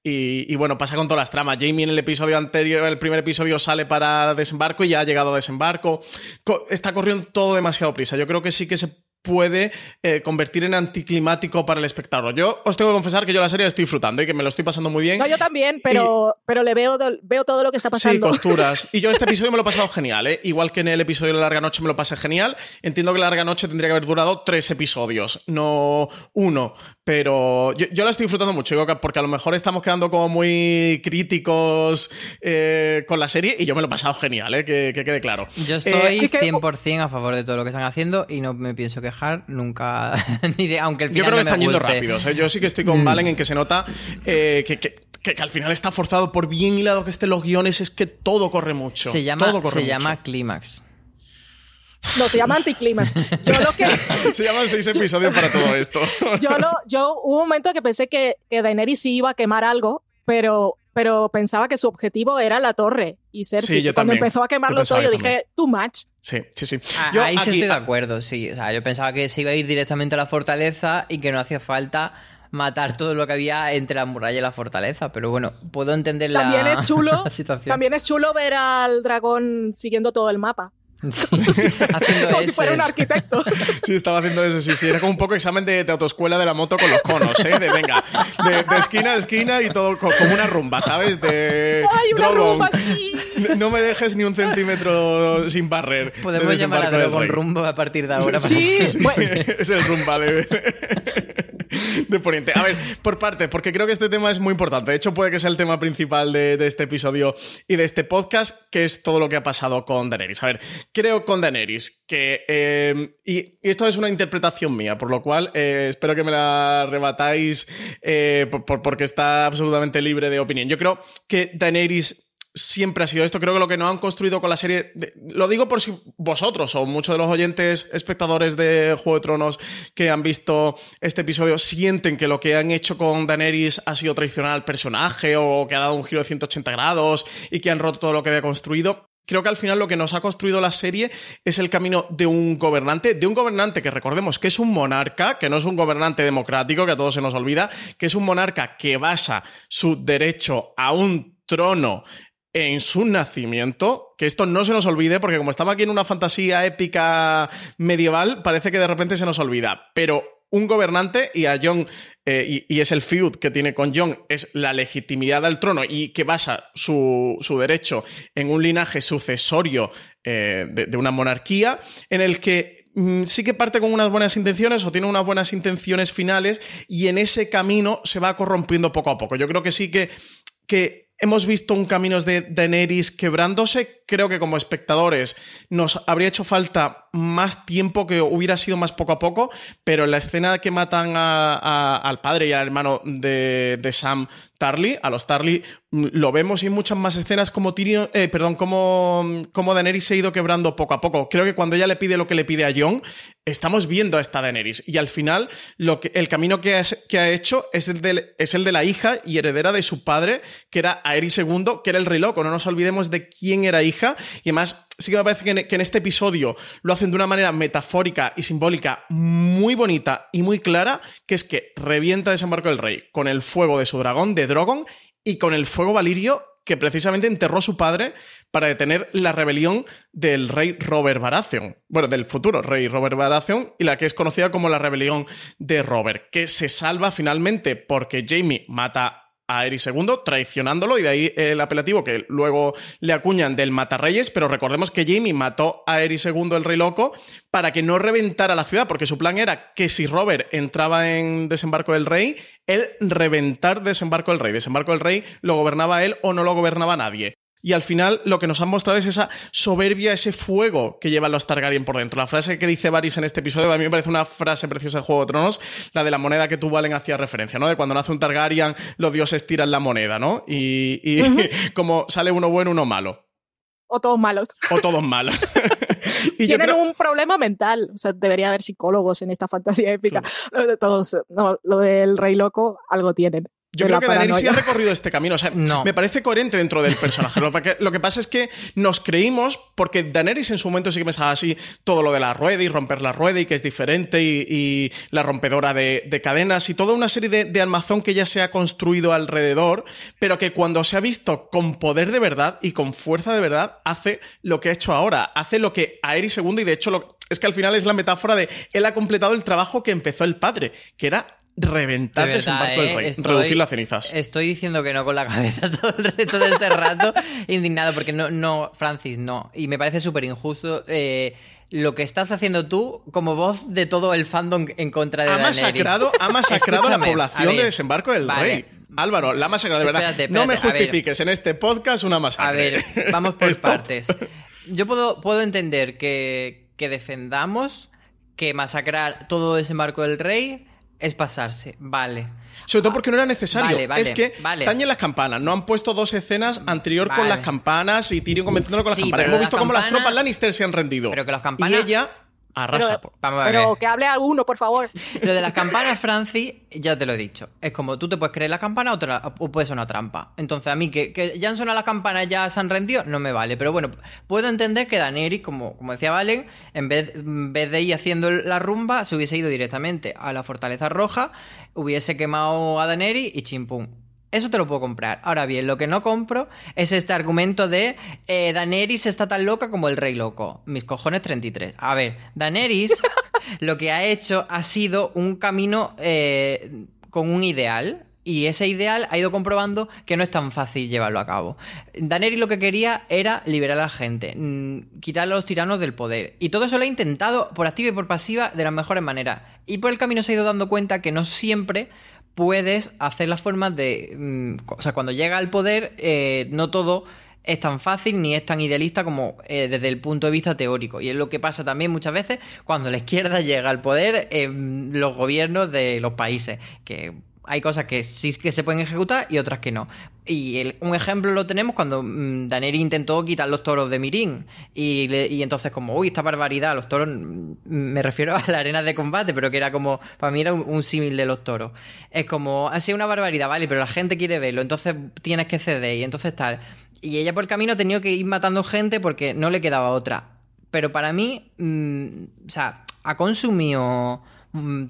Y, bueno, pasa con todas las tramas. Jamie en el episodio anterior, el primer episodio sale para desembarco y ya ha llegado a desembarco. Co- está corriendo todo demasiado prisa. Yo creo que sí que se puede eh, convertir en anticlimático para el espectador. Yo os tengo que confesar que yo la serie la estoy disfrutando y que me lo estoy pasando muy bien. No, yo también, pero, pero le veo, veo todo lo que está pasando. Sí, costuras. Y yo este episodio me lo he pasado genial, ¿eh? Igual que en el episodio de la Larga Noche me lo pasé genial. Entiendo que la Larga Noche tendría que haber durado tres episodios, no uno. Pero yo, yo la estoy disfrutando mucho, porque a lo mejor estamos quedando como muy críticos eh, con la serie y yo me lo he pasado genial, ¿eh? que, que quede claro. Yo Eh, estoy sí que- 100% a favor de todo lo que están haciendo y no me pienso quejar nunca, ni de, aunque el Yo final creo que no me están yendo. ¿eh? Yo sí que estoy con Valen en que se nota eh, que, que- que- que al final está forzado por bien hilado que estén los guiones, es que todo corre mucho. Se llama, todo corre se mucho. llama Clímax. No, se llama anticlímax. Yo lo que. Se llaman seis episodios para todo esto. Yo, lo, yo hubo un momento que pensé que, que Daenerys sí iba a quemar algo, pero, pero pensaba que su objetivo era la torre y Cersei. Sí, yo Cuando también. empezó a quemarlo todo, yo dije, too much. Sí, sí, sí. Ah, Yo Ahí sí estoy de acuerdo, sí. O sea, yo pensaba que se iba a ir directamente a la fortaleza y que no hacía falta matar todo lo que había entre la muralla y la fortaleza. Pero bueno, puedo entender la, También es chulo. la situación. También es chulo ver al dragón siguiendo todo el mapa. Sí, haciendo Como si fuera un Ss. arquitecto. Sí, estaba haciendo eso, sí, sí. Era como un poco examen de, de autoescuela de la moto con los conos, ¿eh? De venga, de, de esquina a esquina y todo co- como una rumba, ¿sabes? De ¡Ay, una rumba así! No me dejes ni un centímetro sin barrer. de Podemos llamar a Drogon rumbo a partir de ahora. para- Sí, Sí, bueno. es el rumba de, de Poniente. A ver, por parte, porque creo que este tema es muy importante. De hecho, puede que sea el tema principal de, de este episodio y de este podcast, que es todo lo que ha pasado con Daenerys. A ver, creo con Daenerys que... eh, y, esto es una interpretación mía, por lo cual eh, espero que me la rebatáis eh, por- por- porque está absolutamente libre de opinión. Yo creo que Daenerys siempre ha sido esto. Creo que lo que no han construido con la serie. lo digo por si vosotros o muchos de los oyentes, espectadores de Juego de Tronos que han visto este episodio, sienten que lo que han hecho con Daenerys ha sido traicionar al personaje o que ha dado un giro de 180 grados y que han roto todo lo que había construido. Creo que al final lo que nos ha construido la serie es el camino de un gobernante, de un gobernante que recordemos que es un monarca, que no es un gobernante democrático, que a todos se nos olvida, que es un monarca que basa su derecho a un trono en su nacimiento, que esto no se nos olvide, porque como estaba aquí en una fantasía épica medieval, parece que de repente se nos olvida, pero un gobernante y a Jon, eh, y, es el feud que tiene con Jon, es la legitimidad del trono y que basa su, su derecho en un linaje sucesorio eh, de, de una monarquía, en el que mm, sí que parte con unas buenas intenciones o tiene unas buenas intenciones finales y en ese camino se va corrompiendo poco a poco. Yo creo que sí que, que hemos visto un camino de Daenerys quebrándose. Creo que como espectadores nos habría hecho falta más tiempo, que hubiera sido más poco a poco, pero en la escena que matan a- al padre y al hermano de, Sam Tarly, a los Tarly, mm, lo vemos y en muchas más escenas como Tyrion, eh, perdón, como, como Daenerys se ha ido quebrando poco a poco. Creo que cuando ella le pide lo que le pide a Jon, estamos viendo a esta Daenerys. Y al final, el camino que ha, hecho es el de la hija y heredera de su padre, que era Aerys II, que era el rey loco. No nos olvidemos de quién era hija. Y además, sí que me parece que en, que en este episodio lo hacen de una manera metafórica y simbólica muy bonita y muy clara, que es que revienta Desembarco del Rey con el fuego de su dragón, de Drogon, y con el fuego valirio que precisamente enterró su padre para detener la rebelión del rey Robert Baratheon. Bueno, del futuro rey Robert Baratheon y la que es conocida como la rebelión de Robert, que se salva finalmente porque Jamie mata a Aerys II, traicionándolo, y de ahí el apelativo que luego le acuñan del Matarreyes, pero recordemos que Jamie mató a Aerys II, el rey loco, para que no reventara la ciudad, porque su plan era que si Robert entraba en Desembarco del Rey, él reventar Desembarco del Rey. Desembarco del Rey lo gobernaba él o no lo gobernaba nadie. Y al final lo que nos han mostrado es esa soberbia, ese fuego que llevan los Targaryen por dentro. La frase que dice Varys en este episodio a mí me parece una frase preciosa de Juego de Tronos, la de la moneda que tú valen hacía referencia, ¿no? De cuando nace un Targaryen, los dioses tiran la moneda, ¿no? Y, y como sale uno bueno, uno malo. O todos malos. O todos malos. y yo Tienen creo... un problema mental. O sea, debería haber psicólogos en esta fantasía épica. Todos, no, lo del rey loco, algo tienen. Yo creo que Daenerys sí ha recorrido este camino. O sea, No. me parece coherente dentro del personaje. Lo que, lo que pasa es que nos creímos, porque Daenerys en su momento sí que pensaba así todo lo de la rueda y romper la rueda y que es diferente y, y la rompedora de, de cadenas y toda una serie de, de armazón que ya se ha construido alrededor, pero que cuando se ha visto con poder de verdad y con fuerza de verdad, hace lo que ha hecho ahora. Hace lo que Aerys II y de hecho lo- es que al final es la metáfora de él ha completado el trabajo que empezó el padre, que era reventar el verdad, desembarco del ¿eh? rey, Estoy- reducirlo a cenizas. Estoy diciendo que no con la cabeza todo el resto de este rato, indignado, porque no, no, Francis, no. Y me parece súper injusto eh, lo que estás haciendo tú como voz de todo el fandom en contra de ha Daenerys. masacrado, ha masacrado a la población a ver, de desembarco del vale. rey. Álvaro, la ha masacrado, de verdad. Espérate, no me a ver. justifiques en este podcast una A masacre. ver, vamos por partes. Yo puedo, puedo entender que, que defendamos que masacrar todo desembarco del rey es pasarse. Vale. Sobre todo porque no era necesario. Vale, vale, es que vale. tañen las campanas. No han puesto dos escenas anterior con las campanas y Tyrion convenciéndolo con las Sí, campanas. Hemos las visto cómo las tropas Lannister se han rendido. Pero que las campanas- Y ella arrasa. Pero- Vamos a Pero ver. que hable alguno, por favor. Lo de las campanas, Francis, ya te lo he dicho. Es como tú te puedes creer las campanas o, o puede ser una trampa. Entonces, a mí que, que ya han sonado las campanas, ya se han rendido, no me vale. Pero bueno, puedo entender que Daenerys, como, como decía Valen, en vez, en vez de ir haciendo la rumba, se hubiese ido directamente a la Fortaleza Roja, hubiese quemado a Daenerys y chimpum. Eso te lo puedo comprar. Ahora bien, lo que no compro es este argumento de eh, Daenerys está tan loca como el rey loco. Mis cojones 33. A ver, Daenerys lo que ha hecho ha sido un camino eh, con un ideal. Y ese ideal ha ido comprobando que no es tan fácil llevarlo a cabo. Daenerys lo que quería era liberar a la gente, mm, quitar a los tiranos del poder. Y todo eso lo ha intentado por activa y por pasiva de las mejores maneras. Y por el camino se ha ido dando cuenta que no siempre puedes hacer las formas de... mm, o sea, cuando llega al poder, eh, no todo es tan fácil ni es tan idealista como eh, desde el punto de vista teórico. Y es lo que pasa también muchas veces cuando la izquierda llega al poder en los gobiernos de los países, que hay cosas que sí que se pueden ejecutar y otras que no. Y un ejemplo lo tenemos cuando mm, Daenerys intentó quitar los toros de Mirín. Y, entonces como, uy, esta barbaridad, los toros, mm, me refiero a la arena de combate, pero que era como, para mí era un, símil de los toros. Es como, ha sido una barbaridad, vale, pero la gente quiere verlo, entonces tienes que ceder y entonces tal. Y ella por el camino ha tenido que ir matando gente porque no le quedaba otra. Pero para mí, mm, o sea, ha consumido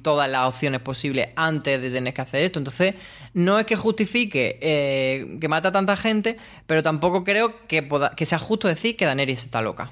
todas las opciones posibles antes de tener que hacer esto. Entonces, no es que justifique eh, que mata a tanta gente, pero tampoco creo que, que sea justo decir que Daenerys está loca.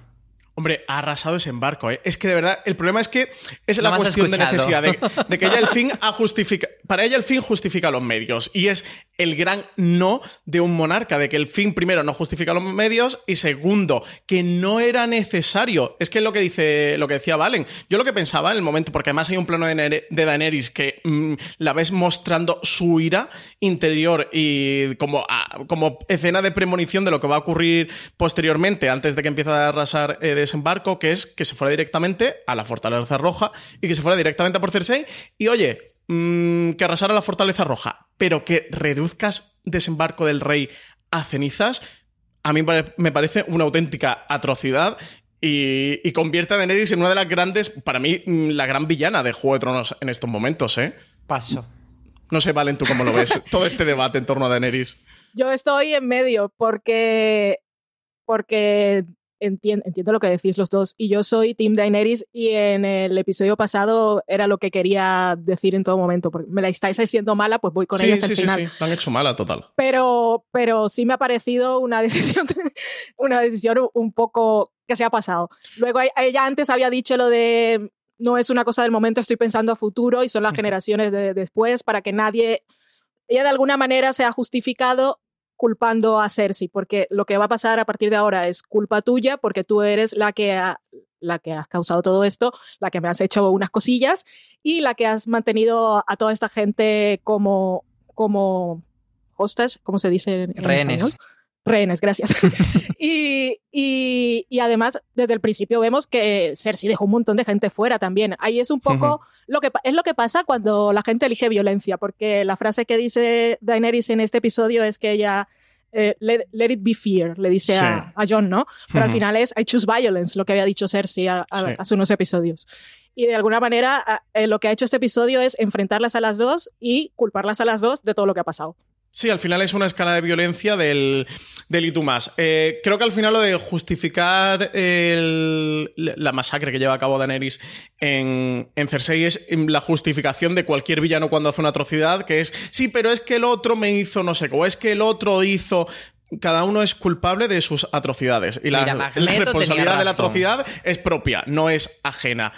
Hombre, ha arrasado ese embarco, ¿eh? Es que de verdad, el problema es que es la cuestión de necesidad, de, de que ella el fin ha justifica, para ella el fin justifica los medios. Y es el gran no de un monarca, de que el fin primero no justifica los medios y segundo, que no era necesario. Es que es lo que dice, lo que decía Valen. Yo lo que pensaba en el momento, porque además hay un plano de, de Daenerys que mm, la ves mostrando su ira interior y como, ah, como escena de premonición de lo que va a ocurrir posteriormente, antes de que empiece a arrasar eh, desembarco, que es que se fuera directamente a la Fortaleza Roja y que se fuera directamente a por Cersei. Y oye, mm, que arrasara la Fortaleza Roja, pero que reduzcas desembarco del rey a cenizas, a mí me pare- me parece una auténtica atrocidad. Y, y convierte a Daenerys en una de las grandes, para mí, mm, la gran villana de Juego de Tronos en estos momentos, ¿eh? Paso. No sé, Valen, tú cómo lo ves, todo este debate en torno a Daenerys. Yo estoy en medio porque, porque entien- entiendo lo que decís los dos y yo soy Team Daenerys y en el episodio pasado era lo que quería decir en todo momento. Porque me la estáis haciendo mala, pues voy con sí, ella hasta sí, el sí, final. sí, lo han hecho mala, total. Pero, pero sí me ha parecido una decisión, una decisión un poco que se ha pasado. Luego e- ella antes había dicho lo de no es una cosa del momento, estoy pensando a futuro y son las generaciones de después para que nadie, ella de alguna manera se ha justificado culpando a Cersei, porque lo que va a pasar a partir de ahora es culpa tuya, porque tú eres la que ha, la que has causado todo esto, la que me has hecho unas cosillas y la que has mantenido a toda esta gente como como hostas, ¿cómo se dice en, en Rehenes. español? Rehenes, gracias. y, y, y además, desde el principio vemos que Cersei dejó un montón de gente fuera también. Ahí es un poco lo que es lo que pasa cuando la gente elige violencia, porque la frase que dice Daenerys en este episodio es que ella eh, let, let it be fear, le dice Sí. a, a John, ¿no? Pero al final es I choose violence, lo que había dicho Cersei a- a- Sí. hace unos episodios. y de alguna manera eh, lo que ha hecho este episodio es enfrentarlas a las dos y culparlas a las dos de todo lo que ha pasado. Sí, al final es una escala de violencia del, del y tú más. Eh, creo que al final lo de justificar el- la masacre que lleva a cabo Daenerys en, en Cersei es la justificación de cualquier villano cuando hace una atrocidad, que es, sí, pero es que el otro me hizo no sé qué, o es que el otro hizo... Cada uno es culpable de sus atrocidades. Y la, Mira, la Magneto responsabilidad de la atrocidad es propia, no es ajena.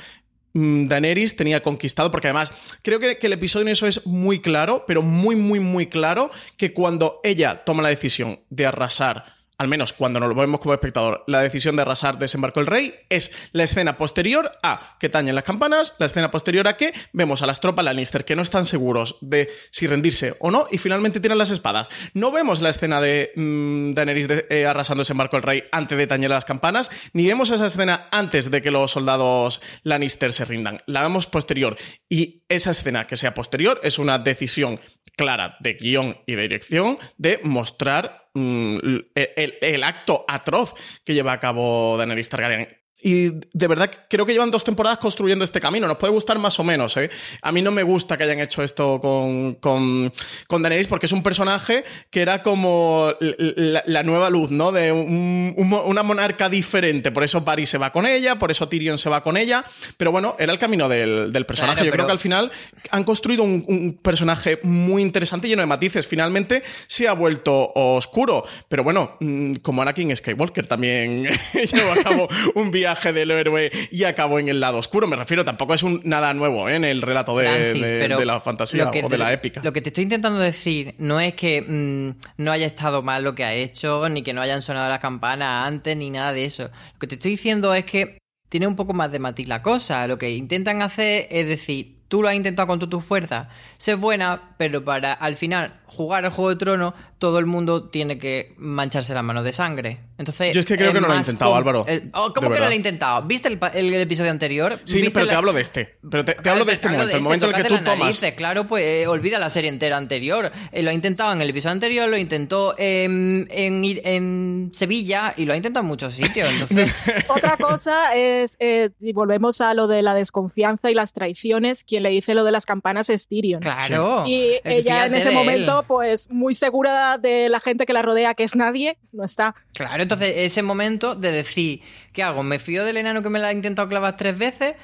Mm, Daenerys tenía conquistado, porque además creo que, que el episodio en eso es muy claro, pero muy, muy, muy claro, que cuando ella toma la decisión de arrasar, al menos cuando nos lo vemos como espectador, la decisión de arrasar desembarco el rey, es la escena posterior a que tañen las campanas, la escena posterior a que vemos a las tropas Lannister que no están seguros de si rendirse o no y finalmente tiran las espadas. No vemos la escena de mm, Daenerys de- eh, arrasando desembarco el rey antes de tañer las campanas, ni vemos esa escena antes de que los soldados Lannister se rindan. La vemos posterior. Y esa escena que sea posterior es una decisión clara de guion y de dirección de mostrar el, el- el acto atroz que lleva a cabo Daenerys Targaryen. Y de verdad creo que llevan dos temporadas construyendo este camino. Nos puede gustar más o menos. ¿eh? A mí no me gusta que hayan hecho esto con, con, con Daenerys porque es un personaje que era como la, la nueva luz, ¿no? De un- un mo- una monarca diferente. Por eso Varys se va con ella, por eso Tyrion se va con ella. Pero bueno, era el camino del, del personaje. Claro, Yo creo que al final han construido un, un personaje muy interesante, lleno de matices. Finalmente se ha vuelto oscuro. Pero bueno, mm, como Anakin Skywalker también llevó a cabo un viaje del héroe y acabó en el lado oscuro. Me refiero, tampoco es un, nada nuevo ¿eh? en el relato de, Francis, de- pero de la fantasía que o de la épica. Lo que te estoy intentando decir no es que mm, no haya estado mal lo que ha hecho, ni que no hayan sonado las campanas antes, ni nada de eso. Lo que te estoy diciendo es que tiene un poco más de matiz la cosa. Lo que intentan hacer es decir, tú lo has intentado con todas tus fuerzas, ser buena, pero para al final jugar al Juego de Tronos, todo el mundo tiene que mancharse las manos de sangre. Entonces, Yo es que creo que no lo ha más intentado, Álvaro. oh, De ¿Cómo que no lo ha intentado? ¿Viste el, pa- el- el episodio anterior? Sí, ¿Viste pero te hablo de este. Pero te, te Claro, hablo de te este hablo momento, el este, momento en el que tú tomas. claro, pues eh, olvida la serie entera anterior. Eh, lo ha intentado en el episodio anterior, lo intentó en, en, en Sevilla y lo ha intentado en muchos sitios. Entonces, Otra cosa es, eh, y volvemos a lo de la desconfianza y las traiciones, quien le dice lo de las campanas es Tyrion. claro. Y ella en ese momento, él. pues muy segura de la gente que la rodea, que es nadie, no está. Claro, entonces ese momento de decir, ¿qué hago? ¿Me fío del enano que me la ha intentado clavar tres veces?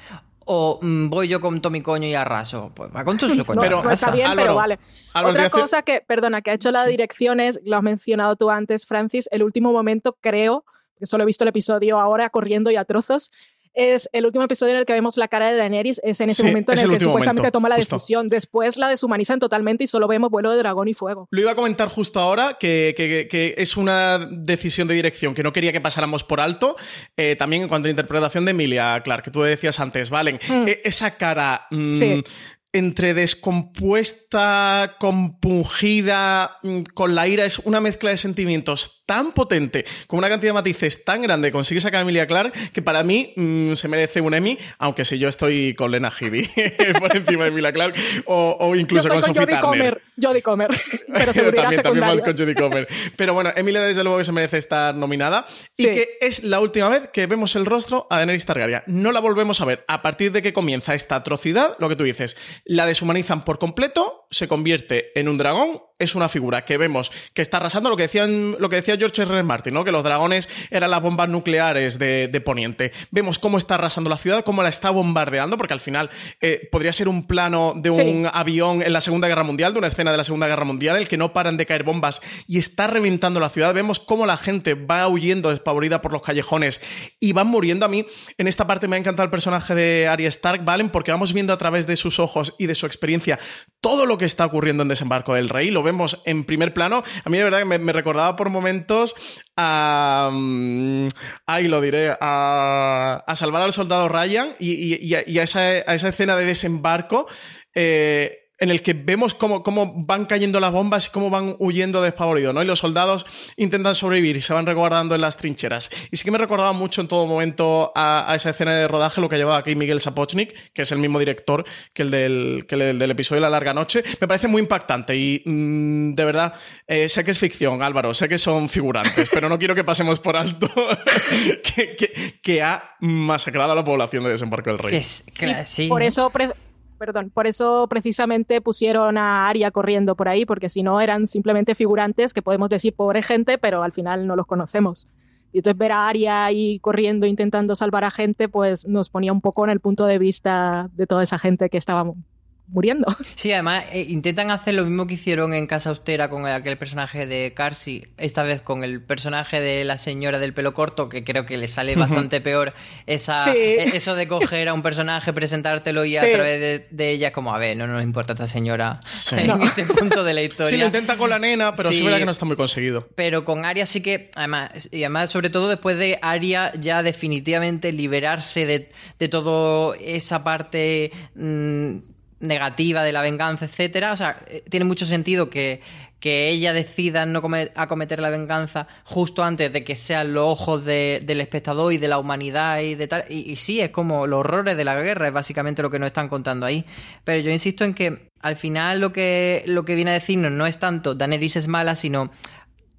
¿O mm, voy yo con todo mi coño y arraso? Pues va con tu su coño. No, Pero- no está bien, Álvaro, pero vale. Álvaro, Otra cosa que, perdona, que ha hecho la dirección es, lo has mencionado tú antes, Francis, el último momento, creo, que solo he visto el episodio ahora corriendo y a trozos, es el último episodio en el que vemos la cara de Daenerys, es en ese Sí, momento en el, el que supuestamente momento, toma la justo. decisión. Después la deshumanizan totalmente y solo vemos vuelo de dragón y fuego. Lo iba a comentar justo ahora, que, que- que es una decisión de dirección que no quería que pasáramos por alto. Eh, también en cuanto a la interpretación de Emilia Clark, que tú decías antes, Valen, Mm. e- esa cara mm, Sí. entre descompuesta, compungida, mm, con la ira, es una mezcla de sentimientos tan potente, con una cantidad de matices tan grande, consigue sacar a Emilia Clark, que para mí mm, se merece un Emmy, aunque si yo estoy con Lena Headey por encima de Emilia Clark, o, o incluso Yo con estoy Sophie con Jodie. Comer, Jodie Comer, pero seguridad también, también secundaria. vamos con Judy Comer. Pero bueno, Emilia desde luego que se merece estar nominada y que es la última vez que vemos el rostro a Daenerys Targaryen. No la volvemos a ver. A partir de que comienza esta atrocidad, lo que tú dices, la deshumanizan por completo, se convierte en un dragón, es una figura que vemos que está arrasando lo que, decían, lo que decía George R. R. Martin, ¿no? que los dragones eran las bombas nucleares de, de Poniente. Vemos cómo está arrasando la ciudad, cómo la está bombardeando, porque al final eh, podría ser un plano de Sí. un avión en la Segunda Guerra Mundial, de una escena de la Segunda Guerra Mundial, en el que no paran de caer bombas y está reventando la ciudad. Vemos cómo la gente va huyendo despavorida por los callejones y van muriendo. A mí, en esta parte me ha encantado el personaje de Arya Stark, ¿valen? Porque vamos viendo a través de sus ojos y de su experiencia todo lo que está ocurriendo en Desembarco del Rey. Lo vemos en primer plano. A mí, de verdad, me, me recordaba por momentos a. mm, ahí lo diré. A, salvar al soldado Ryan y a esa, a esa escena de desembarco. eh, en el que vemos cómo, cómo van cayendo las bombas y cómo van huyendo despavoridos, ¿no? Y los soldados intentan sobrevivir y se van resguardando en las trincheras. Y sí que me recordaba mucho en todo momento a, a esa escena de rodaje lo que ha llevado aquí Miguel Sapochnik, que es el mismo director que el del, que el del episodio La Larga Noche. Me parece muy impactante y mm, de verdad, eh, sé que es ficción, Álvaro, sé que son figurantes, pero no quiero que pasemos por alto que, que- que ha masacrado a la población de Desembarco del Rey. Es- claro, sí. Por eso, pre- perdón, por eso precisamente pusieron a Aria corriendo por ahí, porque si no eran simplemente figurantes que podemos decir pobre gente, pero al final no los conocemos. Y entonces ver a Aria ahí corriendo intentando salvar a gente, pues nos ponía un poco en el punto de vista de toda esa gente que estaba mu- muriendo. Sí, además eh, intentan hacer lo mismo que hicieron en Casa Austera con aquel personaje de Carsi, esta vez con el personaje de la señora del pelo corto, que creo que le sale bastante peor esa, Sí. eh, eso de coger a un personaje, presentártelo y a través de, de ella como, a ver, no nos importa esta señora Sí. en este punto de la historia. Sí, lo intenta con la nena, pero sí, Sí. es verdad que no está muy conseguido. Pero con Arya sí que, además, y además, sobre todo después de Arya ya definitivamente liberarse de, de toda esa parte mm, negativa de la venganza, etcétera. O sea, eh, tiene mucho sentido que, que ella decida no come- acometer la venganza justo antes de que sean los ojos de- del espectador y de la humanidad y de tal. Y, y sí, es como los horrores de la guerra, es básicamente lo que nos están contando ahí. Pero yo insisto en que al final lo que, lo que viene a decirnos no es tanto Daenerys es mala, sino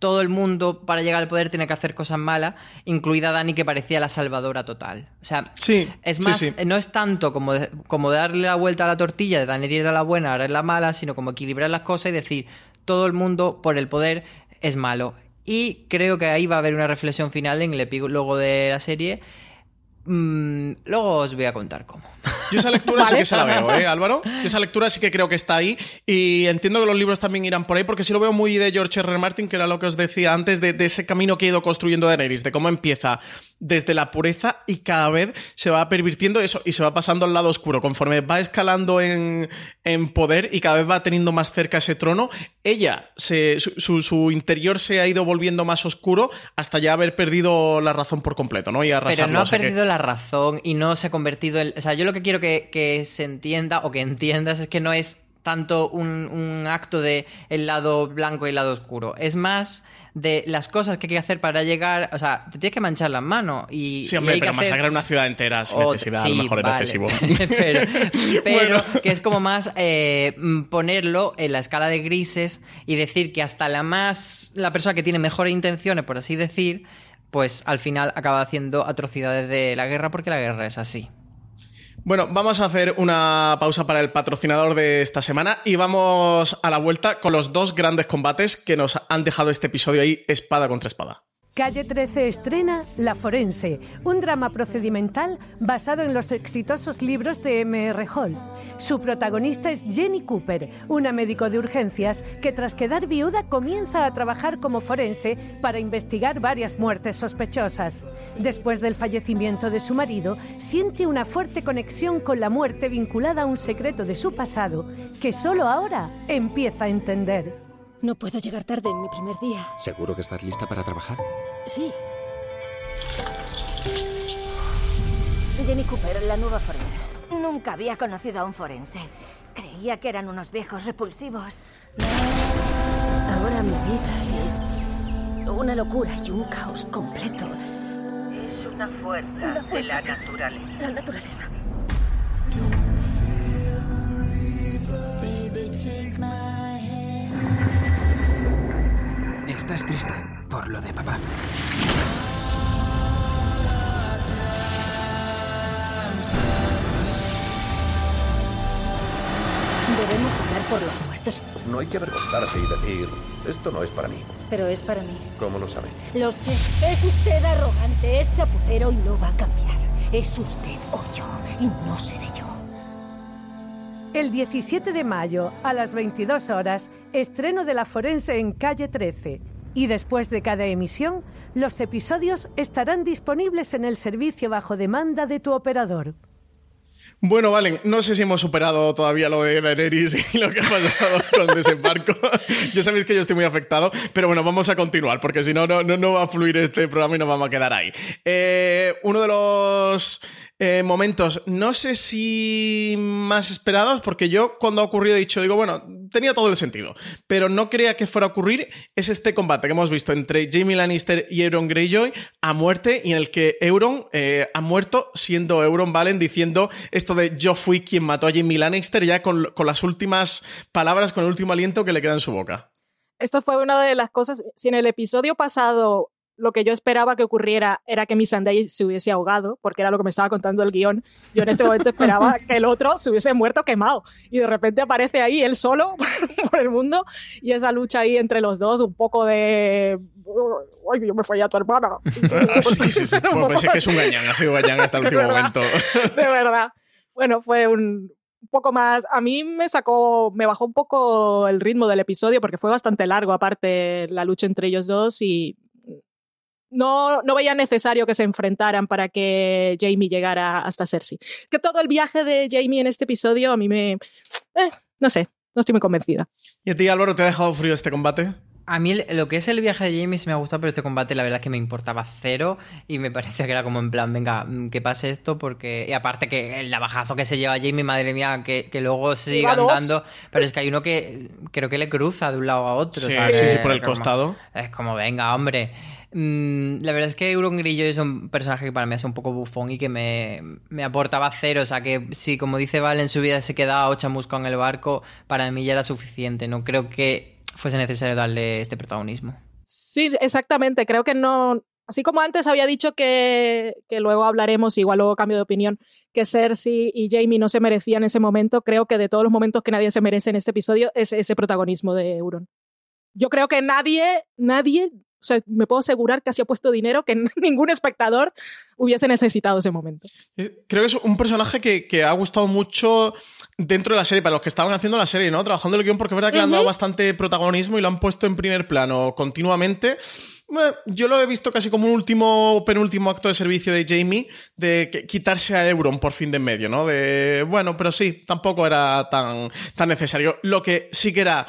todo el mundo para llegar al poder tiene que hacer cosas malas, incluida Dani que parecía la salvadora total. O sea, Sí, es más, sí. no es tanto como, de- como darle la vuelta a la tortilla de Daenerys era la buena, ahora es la mala, sino como equilibrar las cosas y decir, todo el mundo por el poder es malo. Y creo que ahí va a haber una reflexión final en el epílogo de la serie. Mm, luego os voy a contar cómo. Yo esa lectura sí que se la veo, ¿eh, Álvaro? Yo esa lectura sí que creo que está ahí y entiendo que los libros también irán por ahí porque sí lo veo muy de George R. R. Martin, que era lo que os decía antes, de, de ese camino que ha ido construyendo Daenerys, de cómo empieza desde la pureza y cada vez se va pervirtiendo eso y se va pasando al lado oscuro. Conforme va escalando en, en poder y cada vez va teniendo más cerca ese trono, ella, se, su, interior se ha ido volviendo más oscuro hasta ya haber perdido la razón por completo, ¿no? Y Pero arrasarlo. no ha que- perdido la razón y no se ha convertido en... O sea, yo lo que quiero que, que se entienda o que entiendas es que no es tanto un, un acto de el lado blanco y el lado oscuro. Es más de las cosas que hay que hacer para llegar... O sea, te tienes que manchar las manos y... Sí, y hombre, hay que pero hacer- masacrar una ciudad entera sin Ot- necesidad, a sí, lo mejor vale. excesivo. pero pero Bueno. que es como más eh, ponerlo en la escala de grises y decir que hasta la más. la persona que tiene mejores intenciones, por así decir, pues al final acaba haciendo atrocidades de la guerra porque la guerra es así. Bueno, vamos a hacer una pausa para el patrocinador de esta semana y vamos a la vuelta con los dos grandes combates que nos han dejado este episodio ahí espada contra espada. Calle 13 estrena La Forense, un drama procedimental basado en los exitosos libros de M.R. Hall. Su protagonista es Jenny Cooper, una médico de urgencias que tras quedar viuda comienza a trabajar como forense para investigar varias muertes sospechosas. Después del fallecimiento de su marido, siente una fuerte conexión con la muerte vinculada a un secreto de su pasado que solo ahora empieza a entender. No puedo llegar tarde en mi primer día. ¿Seguro que estás lista para trabajar? Sí. Jenny Cooper, la nueva forense. Nunca había conocido a un forense. Creía que eran unos viejos repulsivos. Ahora mi vida es una locura y un caos completo. Es una fuerza, de la naturaleza. La naturaleza. Estás triste por lo de papá. Debemos hablar por los muertos, No hay que avergonzarse y decir, esto no es para mí. pero es para mí. ¿Cómo lo sabe? Lo sé. Es usted arrogante, es chapucero y no va a cambiar. Es usted o yo, y no seré yo. El 17 de mayo, a las 22 horas, estreno de La Forense en Calle 13. Y después de cada emisión, los episodios estarán disponibles en el servicio bajo demanda de tu operador. Bueno, Valen, no sé si hemos superado todavía lo de Daenerys y lo que ha pasado con desembarco. ya sabéis que yo estoy muy afectado, pero bueno, vamos a continuar, porque si no, no, no va a fluir este programa y nos vamos a quedar ahí. Eh, uno de los eh, momentos, no sé si más esperados, porque yo cuando ha ocurrido he dicho, digo, bueno, tenía todo el sentido, pero no creía que fuera a ocurrir, es este combate que hemos visto entre Jamie Lannister y Euron Greyjoy a muerte y en el que Euron eh, ha muerto siendo Euron Valen diciendo esto de yo fui quien mató a Jamie Lannister ya con, con las últimas palabras, con el último aliento que le queda en su boca. Esto fue una de las cosas, si en el episodio pasado lo que yo esperaba que ocurriera era que mi Sunday se hubiese ahogado, porque era lo que me estaba contando el guion. Yo en este momento esperaba que el otro se hubiese muerto quemado. Y de repente aparece ahí él solo por el mundo y esa lucha ahí entre los dos, un poco de. ¡Ay, yo me fui a tu hermana! sí, sí, sí. Bueno, pues es que es un gañán, ha sido gañán hasta el último momento. de verdad. Bueno, fue un, poco más. A mí me sacó, me bajó un poco el ritmo del episodio porque fue bastante largo, aparte la lucha entre ellos dos y no, no veía necesario que se enfrentaran para que Jamie llegara hasta Cersei. Que todo el viaje de Jamie en este episodio a mí me... Eh, no sé, no estoy muy convencida. ¿Y a ti, Álvaro, te ha dejado frío este combate? A mí lo que es el viaje de Jamie sí me ha gustado, pero este combate la verdad es que me importaba cero y me parecía que era como en plan, venga, mm, que pase esto porque... Y aparte que el navajazo que se lleva Jamie, madre mía, que, que luego siga andando, pero es que hay uno que creo que le cruza de un lado a otro. Sí, sí, sí, por el costado. Es como, venga, hombre. Mm, la verdad es que Euron Grillo es un personaje que para mí es un poco bufón y que me, aportaba cero. O sea, que si, como dice Val, en su vida se quedaba ocho chamusca en el barco, para mí ya era suficiente. No creo que fuese necesario darle este protagonismo. Sí, exactamente. Creo que no. Así como antes había dicho que, que luego hablaremos, igual luego cambio de opinión, que Cersei y Jamie no se merecían ese momento, creo que de todos los momentos que nadie se merece en este episodio es ese protagonismo de Euron. Yo creo que nadie, nadie sea, me puedo asegurar que así ha puesto dinero que ningún espectador hubiese necesitado ese momento. Creo que es un personaje que, ha gustado mucho dentro de la serie, para los que estaban haciendo la serie, ¿no? Trabajando el guion, porque es verdad que le han dado bastante protagonismo y lo han puesto en primer plano continuamente. yo lo he visto casi como un último penúltimo acto de servicio de Jamie de quitarse a Euron por fin de en medio, ¿no? De bueno, pero sí, tampoco era tan, tan necesario. Lo que sí que era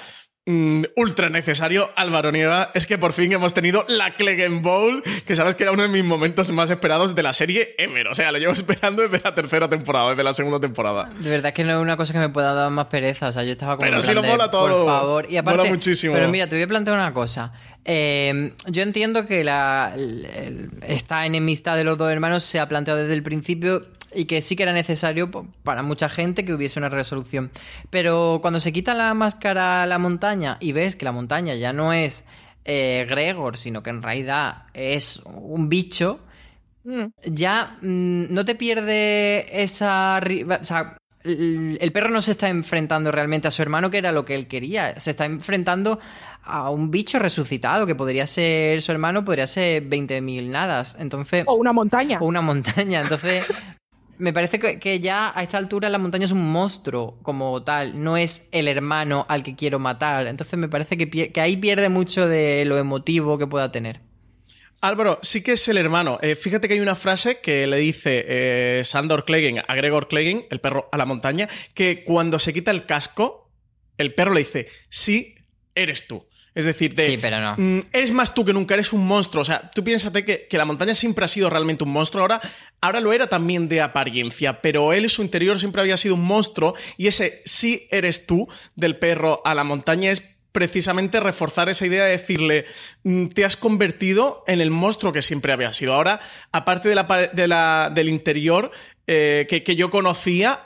Mm, ultra necesario, Álvaro Nieva, es que por fin hemos tenido la Clegane Bowl, que sabes que era uno de mis momentos más esperados de la serie ever. O sea, lo llevo esperando desde la tercera temporada, desde la segunda temporada. De verdad que no es una cosa que me pueda dar más pereza. O sea, yo estaba como. Pero si lo mola todo. Por favor. Y aparte, mola muchísimo. Pero mira, te voy a plantear una cosa. Eh, yo entiendo que la, esta enemistad de los dos hermanos se ha planteado desde el principio y que sí que era necesario para mucha gente que hubiese una resolución. Pero cuando se quita la máscara a la montaña y ves que la montaña ya no es eh, Gregor, sino que en realidad es un bicho, mm. ya mm, no te pierde esa... O sea, el perro no se está enfrentando realmente a su hermano, que era lo que él quería. Se está enfrentando a un bicho resucitado, que podría ser su hermano, podría ser 20.000 nadas. Entonces, o una montaña. O una montaña. Entonces, me parece que, ya a esta altura la montaña es un monstruo como tal, no es el hermano al que quiero matar. Entonces me parece que, ahí pierde mucho de lo emotivo que pueda tener. Álvaro, sí que es el hermano. Eh, fíjate que hay una frase que le dice eh, Sandor Clegane a Gregor Clegane, el perro a la montaña, que cuando se quita el casco, el perro le dice, sí, eres tú. Es decir, sí, pero no. Mm, eres más tú que nunca, eres un monstruo. O sea, tú piénsate que, que, la montaña siempre ha sido realmente un monstruo. Ahora, ahora lo era también de apariencia, pero él en su interior siempre había sido un monstruo. Y ese sí eres tú del perro a la montaña es precisamente reforzar esa idea de decirle, mm, te has convertido en el monstruo que siempre había sido. Ahora, aparte de la, del interior eh, que, que yo conocía,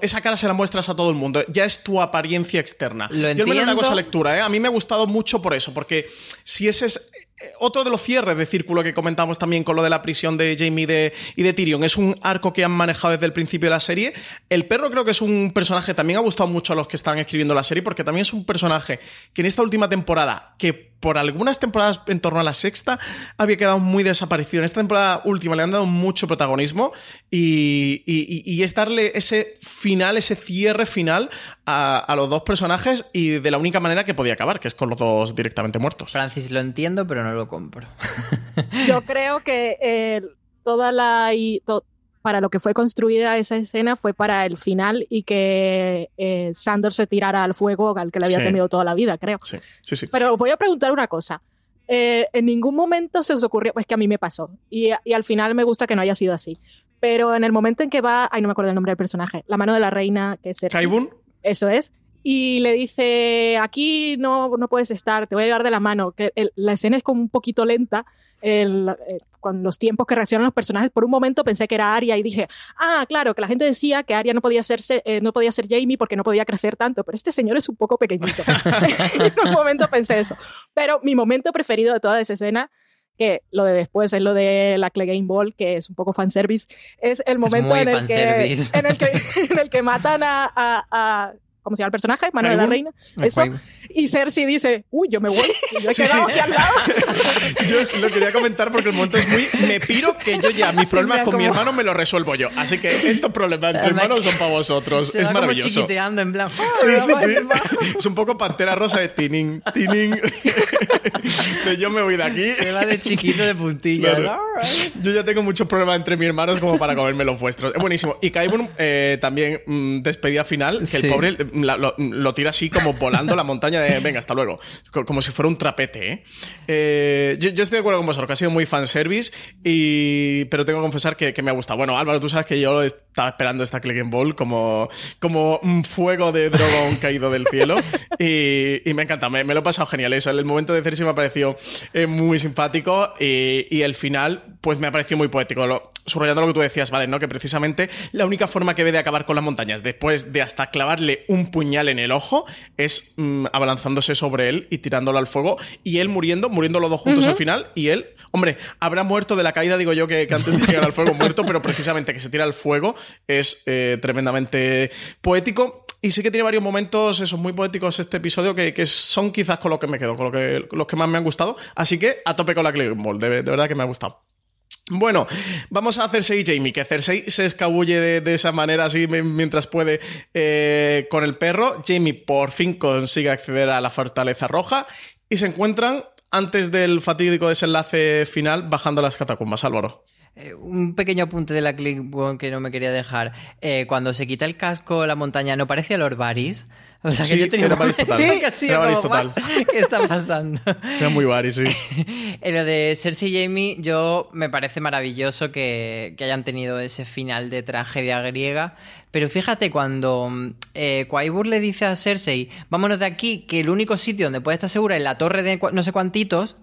esa cara se la muestras a todo el mundo. Ya es tu apariencia externa. Lo Yo me una cosa lectura, ¿eh? A mí me ha gustado mucho por eso, porque si ese es eh, otro de los cierres de círculo que comentamos también con lo de la prisión de Jamie y de Tyrion es un arco que han manejado desde el principio de la serie. El perro creo que es un personaje también ha gustado mucho a los que están escribiendo la serie porque también es un personaje que en esta última temporada que por algunas temporadas en torno a la sexta había quedado muy desaparecido. En esta temporada última le han dado mucho protagonismo y, es darle ese final, ese cierre final a, los dos personajes y de la única manera que podía acabar, que es con los dos directamente muertos. Francis, lo entiendo, pero no lo compro. Yo creo que eh, toda la... para lo que fue construida esa escena fue para el final y que eh, Sandor se tirara al fuego al que le había Sí. temido toda la vida, creo. Sí, sí, sí. Pero voy a preguntar una cosa. Eh, en ningún momento se os ocurrió, pues que a mí me pasó, y, y al final me gusta que no haya sido así. Pero en el momento en que va, ay, no me acuerdo el nombre del personaje, la mano de la reina, que es Cersei. Kaibun. Eso es. Y le dice, aquí no, no puedes estar, te voy a llevar de la mano. Que el- la escena es como un poquito lenta, el- eh, con los tiempos que reaccionan los personajes. Por un momento pensé que era Arya y dije, ah, claro, que la gente decía que Arya no podía ser, eh, no podía ser Jamie porque no podía crecer tanto, pero este señor es un poco pequeñito. en un momento pensé eso. Pero mi momento preferido de toda esa escena que lo de después es lo de la Clay Game Ball, que es un poco fanservice, es el momento muy en, el que, en, el que, en el que matan a, a- a- ¿cómo se llama el personaje? Mano de la reina. A Eso. Y Cersei dice, uy, yo me voy. Y yo he Sí, quedado sí. aquí al lado. Yo lo quería comentar porque el momento es muy. Me piro que yo ya mis Sí, problemas con mi hermano me los resuelvo yo. Así que estos problemas entre Además hermanos son para vosotros. Se es va como maravilloso. chiquiteando en plan. Sí, sí, sí. Es un poco pantera rosa de tining, tining. De yo me voy de aquí. Se va de chiquito de puntilla. Claro. Yo ya tengo muchos problemas entre mis hermanos como para comerme los vuestros. Es buenísimo. Y Kaibun eh, también mm, despedida final, que Sí. el pobre lo, tira así como volando la montaña de venga, hasta luego. Co- Como si fuera un trapete, ¿eh? Eh, yo, estoy de acuerdo con vosotros, que ha sido muy fanservice, y, pero tengo que confesar que, me ha gustado. Bueno, Álvaro, tú sabes que yo estaba esperando esta Click and Ball como, como un fuego de dragón caído del cielo, y, me encanta, me, me lo he pasado genial. Eso, el momento de Cersei me ha parecido eh, muy simpático, y, y el final, pues me ha parecido muy poético. Lo- subrayando lo que tú decías, ¿vale? ¿No? Que precisamente la única forma que ve de acabar con las montañas, después de hasta clavarle un puñal en el ojo, es mm, abalanzándose sobre él y tirándolo al fuego, y él muriendo, muriendo los dos juntos al final, y él, hombre, habrá muerto de la caída, digo yo, que, que antes de llegar al fuego muerto, pero precisamente que se tira al fuego es eh, tremendamente poético. Y sí que tiene varios momentos, esos muy poéticos este episodio, que, que son quizás con lo que me quedo, con lo que, los que más me han gustado. Así que a tope con la Click Ball, de, de verdad que me ha gustado. Bueno, vamos a Cersei y Jamie, que Cersei se escabulle de, esa manera así mi- mientras puede eh, con el perro. Jamie por fin consigue acceder a la fortaleza roja y se encuentran antes del fatídico desenlace final bajando las catacumbas, Álvaro. Eh, Un pequeño apunte de la click bueno, que no me quería dejar. Eh, cuando se quita el casco, la montaña no parecía Lord Varys. O sea que Sí, yo tenía era momento total. sido Era total. "What? ¿Qué está pasando? Era muy Varys, sí. En lo de Cersei y Jamie, yo me parece maravilloso que, que hayan tenido ese final de tragedia griega. Pero fíjate, cuando eh, Quaibur le dice a Cersei, vámonos de aquí, que el único sitio donde puede estar segura es la torre de no sé cuantitos,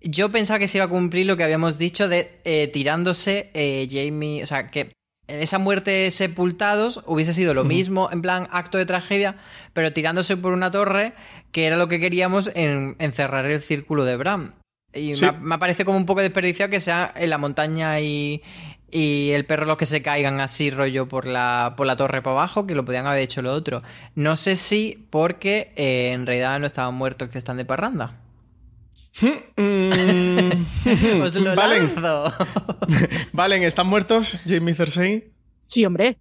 yo pensaba que se iba a cumplir lo que habíamos dicho de eh, tirándose eh, Jamie, o sea, que en esa muerte sepultados hubiese sido lo mismo, en plan acto de tragedia, pero tirándose por una torre, que era lo que queríamos en encerrar el círculo de Bram. Y Sí. me, me parece como un poco desperdiciado que sea en la montaña y, y el perro los que se caigan así rollo por la, por la torre para abajo, que lo podían haber hecho lo otro. No sé si porque eh, en realidad no estaban muertos que están de parranda. Os lo Valen, lanzo. Valen, ¿están muertos Jamie Cersei? Sí, hombre.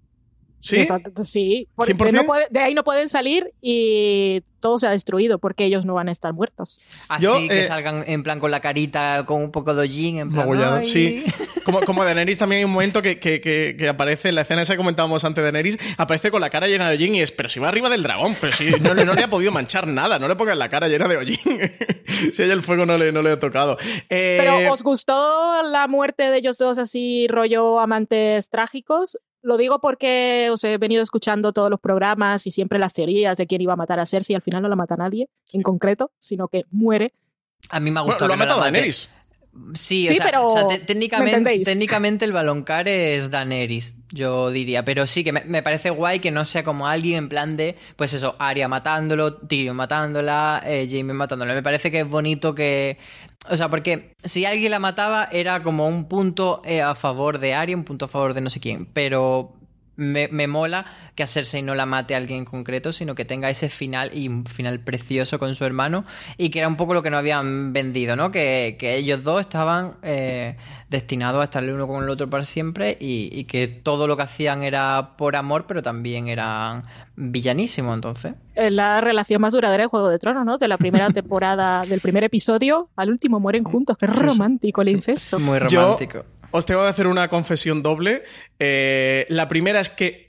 ¿Sí? Exacto, sí. Porque 100%? no puede- de ahí no pueden salir y todo se ha destruido porque ellos no van a estar muertos. Así Yo, que eh, salgan en plan con la carita, con un poco de hollín, en plan. Sí. Como, como Daenerys también hay un momento que, que- que- que aparece en la escena esa que comentábamos antes de Daenerys, aparece con la cara llena de hollín y es, pero si va arriba del dragón, pero si no, le- no le ha podido manchar nada, no le pongas la cara llena de hollín. si a ella el fuego no le, no le ha tocado. Eh, Pero ¿os gustó la muerte de ellos dos así, rollo amantes trágicos? Lo digo porque os he venido escuchando todos los programas y siempre las teorías de quién iba a matar a Cersei y al final no la mata nadie en concreto, sino que muere. A mí me ha bueno, gustado. lo ha que no la matado. Daenerys. Sí, Sí, o sea, pero o sea, te- ¿me técnicamente, el baloncar es Daenerys, yo diría. Pero sí, que me, me parece guay que no sea como alguien en plan de, pues eso, Arya matándolo, Tyrion matándola, eh, Jaime matándola. Me parece que es bonito que... O sea, porque si alguien la mataba era como un punto eh, a favor de Arya, un punto a favor de no sé quién. Pero me, me mola que a Cersei no la mate a alguien en concreto, sino que tenga ese final y un final precioso con su hermano y que era un poco lo que no habían vendido, ¿no? Que, que ellos dos estaban eh, destinados a estar el uno con el otro para siempre y, y que todo lo que hacían era por amor, pero también eran villanísimos, entonces. Es la relación más duradera de Juego de Tronos, ¿no? De la primera temporada, del primer episodio al último mueren juntos. Qué romántico el incesto. Muy Yo- romántico. Os tengo que hacer una confesión doble. Eh, la primera es que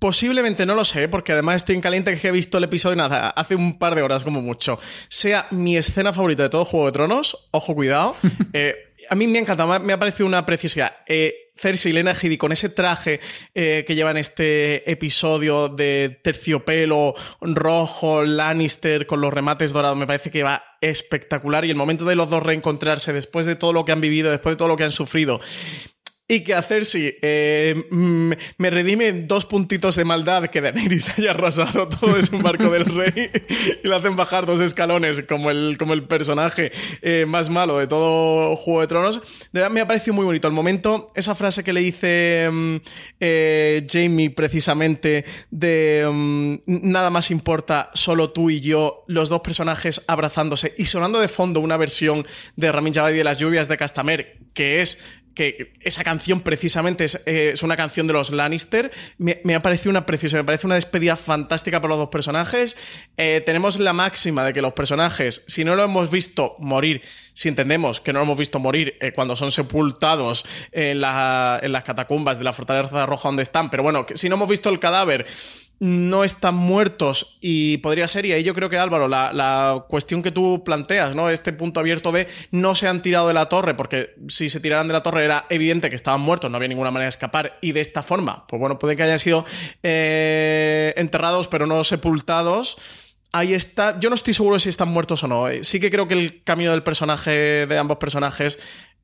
posiblemente no lo sé, porque además estoy en caliente que he visto el episodio nada, hace un par de horas como mucho. Sea mi escena favorita de todo Juego de Tronos, ojo, cuidado. Eh, a mí me ha encantado, me ha parecido una preciosidad. Eh, Cersei y Lena con ese traje eh, que lleva en este episodio de terciopelo rojo, Lannister con los remates dorados, me parece que va espectacular. Y el momento de los dos reencontrarse después de todo lo que han vivido, después de todo lo que han sufrido y que hacer sí eh, mm, me redime dos puntitos de maldad que Daenerys haya arrasado todo ese barco del rey y le hacen bajar dos escalones como el, como el personaje eh, más malo de todo Juego de Tronos. De verdad me ha parecido muy bonito el momento, esa frase que le dice mm, eh, Jamie precisamente de mm, nada más importa, solo tú y yo, los dos personajes abrazándose y sonando de fondo una versión de Ramin Javadi de las lluvias de Castamer que es que esa canción precisamente es, eh, es una canción de los Lannister. Me, me, ha parecido una preciosa, me parece una despedida fantástica para los dos personajes. Eh, tenemos la máxima de que los personajes, si no lo hemos visto morir, si entendemos que no lo hemos visto morir eh, cuando son sepultados en, la, en, las catacumbas de la Fortaleza Roja donde están, pero bueno, si no hemos visto el cadáver no están muertos y podría ser, y ahí yo creo que Álvaro, la, la, cuestión que tú planteas, ¿no? Este punto abierto de no se han tirado de la torre, porque si se tiraran de la torre era evidente que estaban muertos, no había ninguna manera de escapar, y de esta forma, pues bueno, puede que hayan sido eh, enterrados pero no sepultados. Ahí está. Yo no estoy seguro si están muertos o no. Sí que creo que el camino del personaje, de ambos personajes,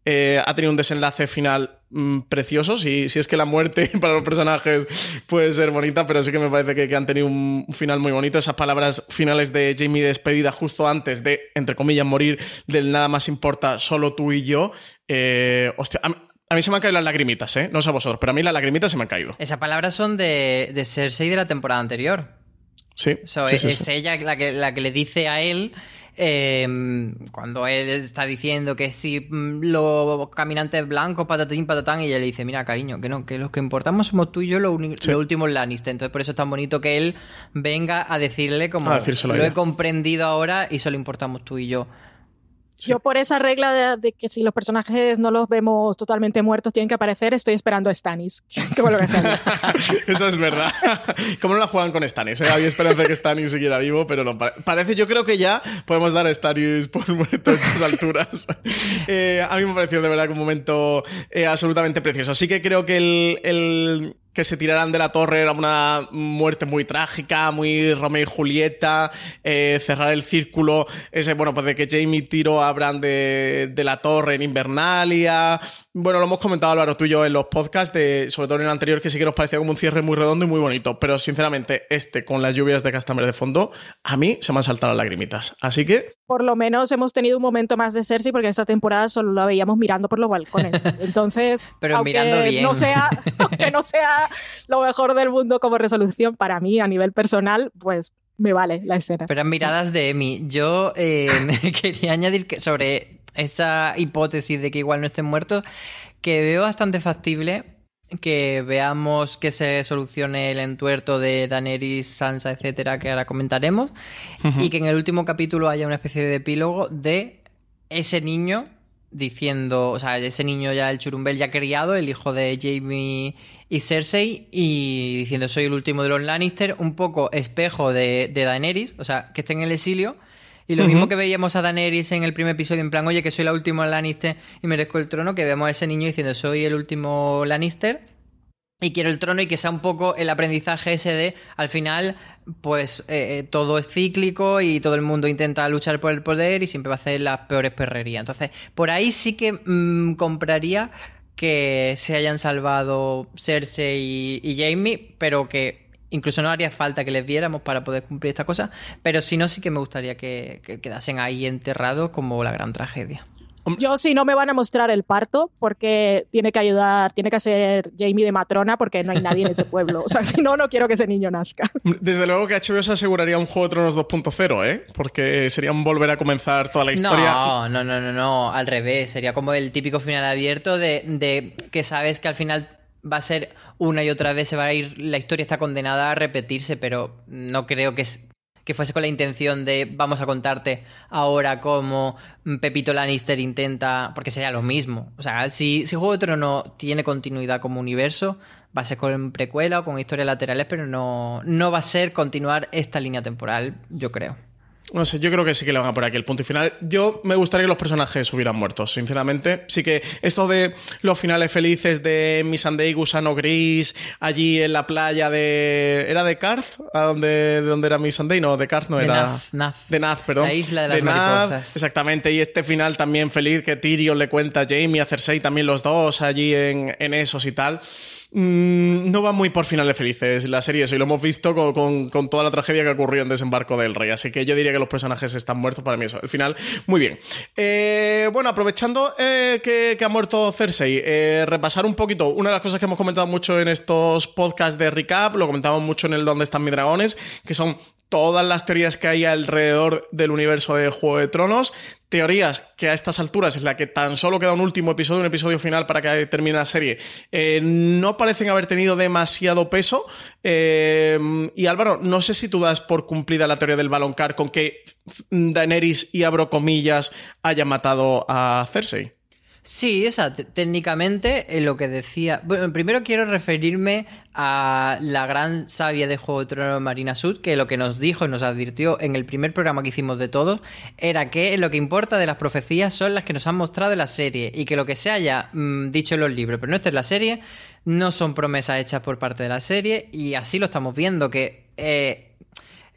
eh, ha tenido un desenlace final mmm, precioso. Si, si, es que la muerte para los personajes puede ser bonita, pero sí que me parece que, que, han tenido un final muy bonito. Esas palabras finales de Jamie despedida justo antes de, entre comillas, morir del nada más importa, solo tú y yo. Eh, hostia, a, a mí se me han caído las lagrimitas, ¿eh? No sé a vosotros, pero a mí las lagrimitas se me han caído. Esas palabras son de, de Cersei de la temporada anterior. Sí. So, sí, es, sí, es sí. ella la que, la que le dice a él. Eh, cuando él está diciendo que si mm, los caminantes blancos, patatín, patatán, y ella le dice, mira, cariño, que no, que los que importamos somos tú y yo, los, Sí. los últimos Lannister. Entonces, por eso es tan bonito que él venga a decirle como, A lo he comprendido ahora y solo importamos tú y yo. Yo por esa regla de, de, que si los personajes no los vemos totalmente muertos tienen que aparecer, estoy esperando a Stannis. que vuelva a. Eso es verdad. ¿Cómo no la juegan con Stannis? ¿eh? Había esperanza de que Stannis siguiera vivo, pero no. Parece, yo creo que ya podemos dar a Stannis por muerto a estas alturas. Eh, a mí me pareció de verdad un momento eh, absolutamente precioso. Sí que creo que el, el que se tiraran de la torre era una muerte muy trágica, muy Romeo y Julieta, eh, cerrar el círculo, ese, bueno, pues de que Jamie tiró a Bran de, de, la torre en Invernalia. Bueno, lo hemos comentado Álvaro tú y yo en los podcasts, de, sobre todo en el anterior, que sí que nos parecía como un cierre muy redondo y muy bonito, pero sinceramente este con las lluvias de Castamer de fondo, a mí se me han saltado las lagrimitas. Así que... Por lo menos hemos tenido un momento más de Cersei porque en esta temporada solo la veíamos mirando por los balcones. Entonces, pero aunque mirando bien. No sea, aunque no sea lo mejor del mundo como resolución para mí a nivel personal, pues me vale la escena. Pero miradas de Emi. Yo eh, quería añadir que sobre esa hipótesis de que igual no estén muertos, que veo bastante factible que veamos que se solucione el entuerto de Daenerys, Sansa, etcétera, que ahora comentaremos, uh -huh. y que en el último capítulo haya una especie de epílogo de ese niño diciendo, o sea, ese niño ya, el churumbel ya criado, el hijo de Jamie y Cersei, y diciendo soy el último de los Lannister, un poco espejo de, de Daenerys, o sea, que esté en el exilio. Y lo uh -huh. mismo que veíamos a Daenerys en el primer episodio, en plan, oye, que soy la última Lannister y merezco el trono, que vemos a ese niño diciendo soy el último Lannister y quiero el trono y que sea un poco el aprendizaje ese de al final pues eh, todo es cíclico y todo el mundo intenta luchar por el poder y siempre va a hacer las peores perrerías entonces por ahí sí que mmm, compraría que se hayan salvado Cersei y, Jamie pero que incluso no haría falta que les viéramos para poder cumplir esta cosa pero si no sí que me gustaría que quedasen ahí enterrados como la gran tragedia yo sí no me van a mostrar el parto porque tiene que ayudar, tiene que hacer Jamie de matrona porque no hay nadie en ese pueblo. O sea, si no, no quiero que ese niño nazca. Desde luego que HBO se aseguraría un Juego de Tronos 2.0, ¿eh? Porque sería un volver a comenzar toda la historia. No, no, no, no, no, al revés. Sería como el típico final abierto de, de que sabes que al final va a ser una y otra vez se va a ir, la historia está condenada a repetirse, pero no creo que que fuese con la intención de vamos a contarte ahora cómo Pepito Lannister intenta, porque sería lo mismo. O sea, si, si Juego de Tronos tiene continuidad como universo, va a ser con precuela o con historias laterales, pero no, no va a ser continuar esta línea temporal, yo creo. No sé, yo creo que sí que le van a poner aquí el punto y final. Yo me gustaría que los personajes hubieran muerto, sinceramente. Sí que esto de los finales felices de Missandei, Gusano Gris, allí en la playa de. ¿Era de Karth? ¿A dónde, ¿De dónde era Missandei? No, de Karth no De era. Naz, Naz. De Naz, perdón. La isla de las Naz, mariposas. exactamente. Y este final también feliz que Tyrion le cuenta a Jamie, a Cersei, también los dos allí en, en esos y tal. Mm, no va muy por finales felices la serie, eso, y lo hemos visto con, con- toda la tragedia que ocurrió en Desembarco del Rey. Así que yo diría que los personajes están muertos para mí. Eso, el final, muy bien. Eh, bueno, aprovechando eh, que, que ha muerto Cersei, eh, repasar un poquito una de las cosas que hemos comentado mucho en estos podcasts de recap, lo comentamos mucho en el Dónde están mis dragones, que son todas las teorías que hay alrededor del universo de Juego de Tronos. Teorías que a estas alturas, en la que tan solo queda un último episodio, un episodio final para que termine la serie, eh, no parecen haber tenido demasiado peso. Eh, y Álvaro, no sé si tú das por cumplida la teoría del baloncar con que Daenerys, y abro comillas, haya matado a Cersei. Sí, te- técnicamente eh, lo que decía. Bueno, primero quiero referirme a la gran sabia de Juego de Tronos Marina Sud, que lo que nos dijo y nos advirtió en el primer programa que hicimos de todos era que lo que importa de las profecías son las que nos han mostrado en la serie y que lo que se haya mm, dicho en los libros, pero no está en la serie, no son promesas hechas por parte de la serie y así lo estamos viendo, que eh,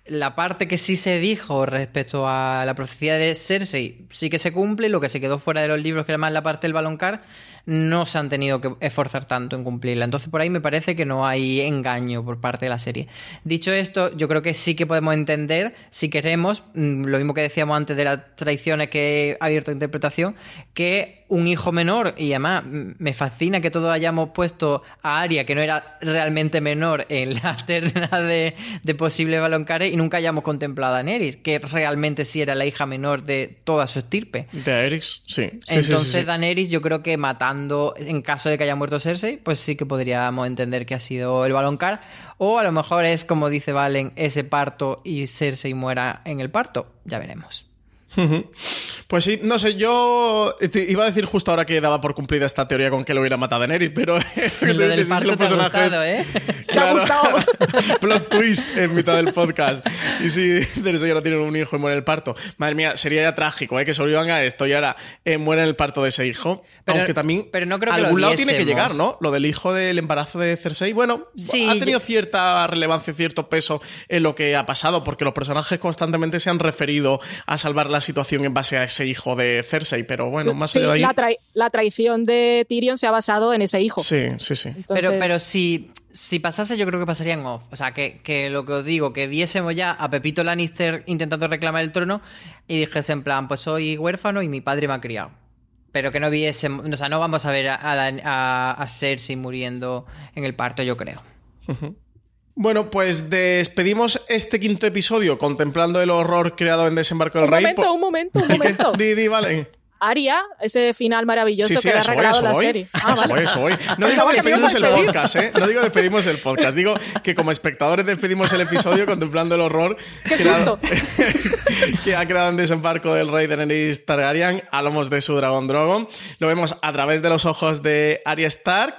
la parte que sí se dijo respecto a la profecía de Cersei sí que se cumple, lo que se quedó fuera de los libros, que era más la parte del baloncar, no se han tenido que esforzar tanto en cumplirla. Entonces por ahí me parece que no hay engaño por parte de la serie. Dicho esto, yo creo que sí que podemos entender, si queremos, mm, lo mismo que decíamos antes de las traiciones que he abierto a interpretación, que un hijo menor, y además mm, me fascina que todos hayamos puesto a Aria, que no era realmente menor, en la terna de, de posibles baloncares, y nunca hayamos contemplado a Neris, que realmente sí era la hija menor de toda su estirpe. De Aerys, sí. Sí, sí, sí, Entonces, sí. Daenerys, yo creo que matando, en caso de que haya muerto Cersei, pues sí que podríamos entender que ha sido el baloncar. O a lo mejor es, como dice Valen, ese parto y Cersei muera en el parto. Ya veremos. Pues sí, no sé, yo te- iba a decir justo ahora que daba por cumplida esta teoría con que lo hubiera matado a Daenerys, pero Lo del si parto los te ha gustado, ¿eh? Claro. Plot twist en mitad del podcast. Y si Cersei ahora tiene un hijo y muere en el parto. Madre mía, sería ya trágico, ¿eh? Que sobrevivan a esto y ahora eh, muere en el parto de ese hijo. Pero- Aunque también pero no creo que lo algún lado tiene que llegar, ¿no? Lo del hijo del embarazo de Cersei, bueno, Sí, ha tenido yo- cierta relevancia, cierto peso en lo que ha pasado, porque los personajes constantemente se han referido a salvar la situación en base a ese hijo de Cersei, pero bueno, más Sí, allá de ahí. la, trai- la traición de Tyrion se ha basado en ese hijo. Sí, sí, sí. Entonces- Pero, pero si, si pasase, yo creo que pasaría en off. O sea, que, que lo que os digo, que viésemos ya a Pepito Lannister intentando reclamar el trono y dijese en plan, pues soy huérfano y mi padre me ha criado. Pero que no viésemos, o sea, no vamos a ver a, a, a- Cersei muriendo en el parto, yo creo. Bueno, pues despedimos este quinto episodio contemplando el horror creado en Desembarco del Un Rey. momento, por- un momento, un momento. Di, di, vale. Aria, ese final maravilloso Sí, sí, que le ha regalado eso la voy. serie. Ah, Eso vale. eso voy. No digo que despedimos el podcast, ¿eh? No digo despedimos el podcast. Digo que como espectadores despedimos el episodio contemplando el horror ¡Qué creado- susto! que ha creado en Desembarco del Rey Daenerys Targaryen a lomos de su dragón Drogon. Lo vemos a través de los ojos de Arya Stark,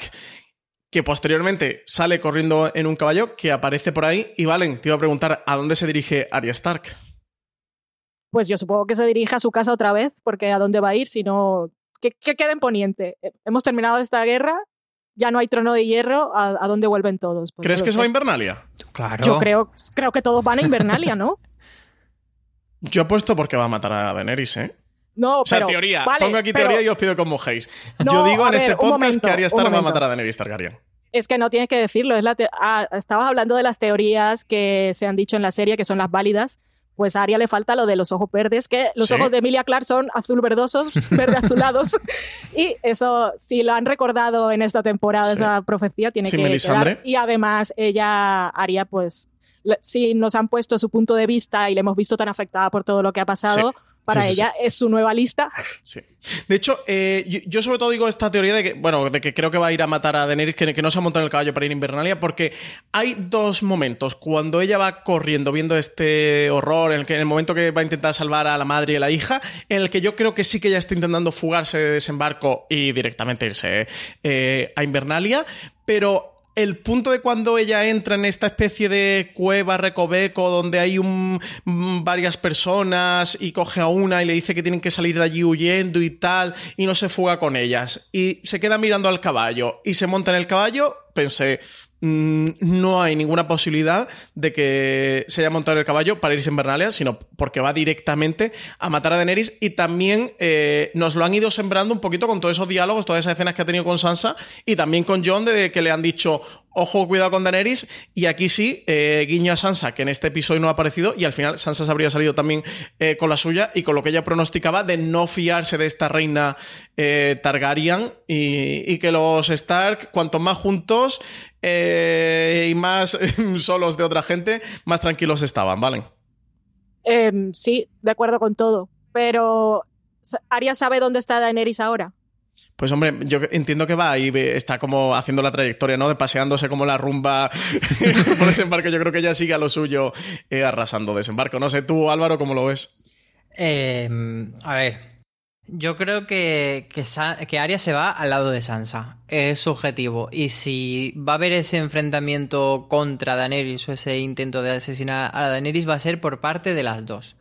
que posteriormente sale corriendo en un caballo que aparece por ahí. Y Valen, te iba a preguntar, ¿a dónde se dirige Arya Stark? Pues yo supongo que se dirige a su casa otra vez, porque ¿a dónde va a ir si no...? ¿Qué, qué queda en Poniente? Eh, Hemos terminado esta guerra, ya no hay trono de hierro, ¿a, a dónde vuelven todos? Pues ¿Crees que se va a. Invernalia? Claro. Yo creo, creo que todos van a Invernalia, ¿no? Yo apuesto porque va a matar a Daenerys, ¿eh? No, O sea, pero, teoría. vale, Pongo aquí pero teoría y os pido que os mojéis. No, Yo digo en este ver, un podcast momento, que Arya Stark va a matar a Daenerys Targaryen. Es que no tienes que decirlo. Es la ah, estabas hablando de las teorías que se han dicho en la serie, que son las válidas. Pues a Arya le falta lo de los ojos verdes, que los Sí. ojos de Emilia Clarke son azul verdosos, verde azulados. y eso, si lo han recordado en esta temporada, Sí. esa profecía tiene Sí, que quedar. Y además, ella, Arya, pues, si nos han puesto su punto de vista y le hemos visto tan afectada por todo lo que ha pasado. Para Sí, sí, ella es su nueva lista. Sí. De hecho, eh, yo, yo sobre todo digo esta teoría de que, bueno, de que creo que va a ir a matar a Daenerys, que, que no se ha montado en el caballo para ir a Invernalia, porque hay dos momentos. Cuando ella va corriendo, viendo este horror, en el, que, en el momento que va a intentar salvar a la madre y a la hija, en el que yo creo que sí que ella está intentando fugarse de desembarco y directamente irse eh, a Invernalia, pero el punto de cuando ella entra en esta especie de cueva recoveco donde hay un, mm, varias personas y coge a una y le dice que tienen que salir de allí huyendo y tal y no se fuga con ellas. Y se queda mirando al caballo y se monta en el caballo, pensé, no hay ninguna posibilidad de que se haya montado en el caballo para irse a Invernalia, sino porque va directamente a matar a Daenerys. Y también eh, nos lo han ido sembrando un poquito con todos esos diálogos, todas esas escenas que ha tenido con Sansa y también con John de que le han dicho ojo, cuidado con Daenerys y aquí sí, eh, guiño a Sansa, que en este episodio no ha aparecido y al final Sansa se habría salido también eh, con la suya y con lo que ella pronosticaba de no fiarse de esta reina eh, Targaryen y, y que los Stark, cuanto más juntos eh, y más solos de otra gente, más tranquilos estaban, ¿vale? Em, sí, de acuerdo con todo. Pero Arya sabe dónde está Daenerys ahora. Pues hombre, yo entiendo que va ve- está como haciendo la trayectoria, ¿no? De paseándose como la rumba por desembarco. Yo creo que ella sigue a lo suyo eh, arrasando desembarco. No sé, tú, Álvaro, ¿cómo lo ves? Eh, a ver. Yo creo que, que, que se va al lado de Sansa. Es su objetivo. Y si va a haber ese enfrentamiento contra Daenerys o ese intento de asesinar a Daenerys, va a ser por parte de las dos.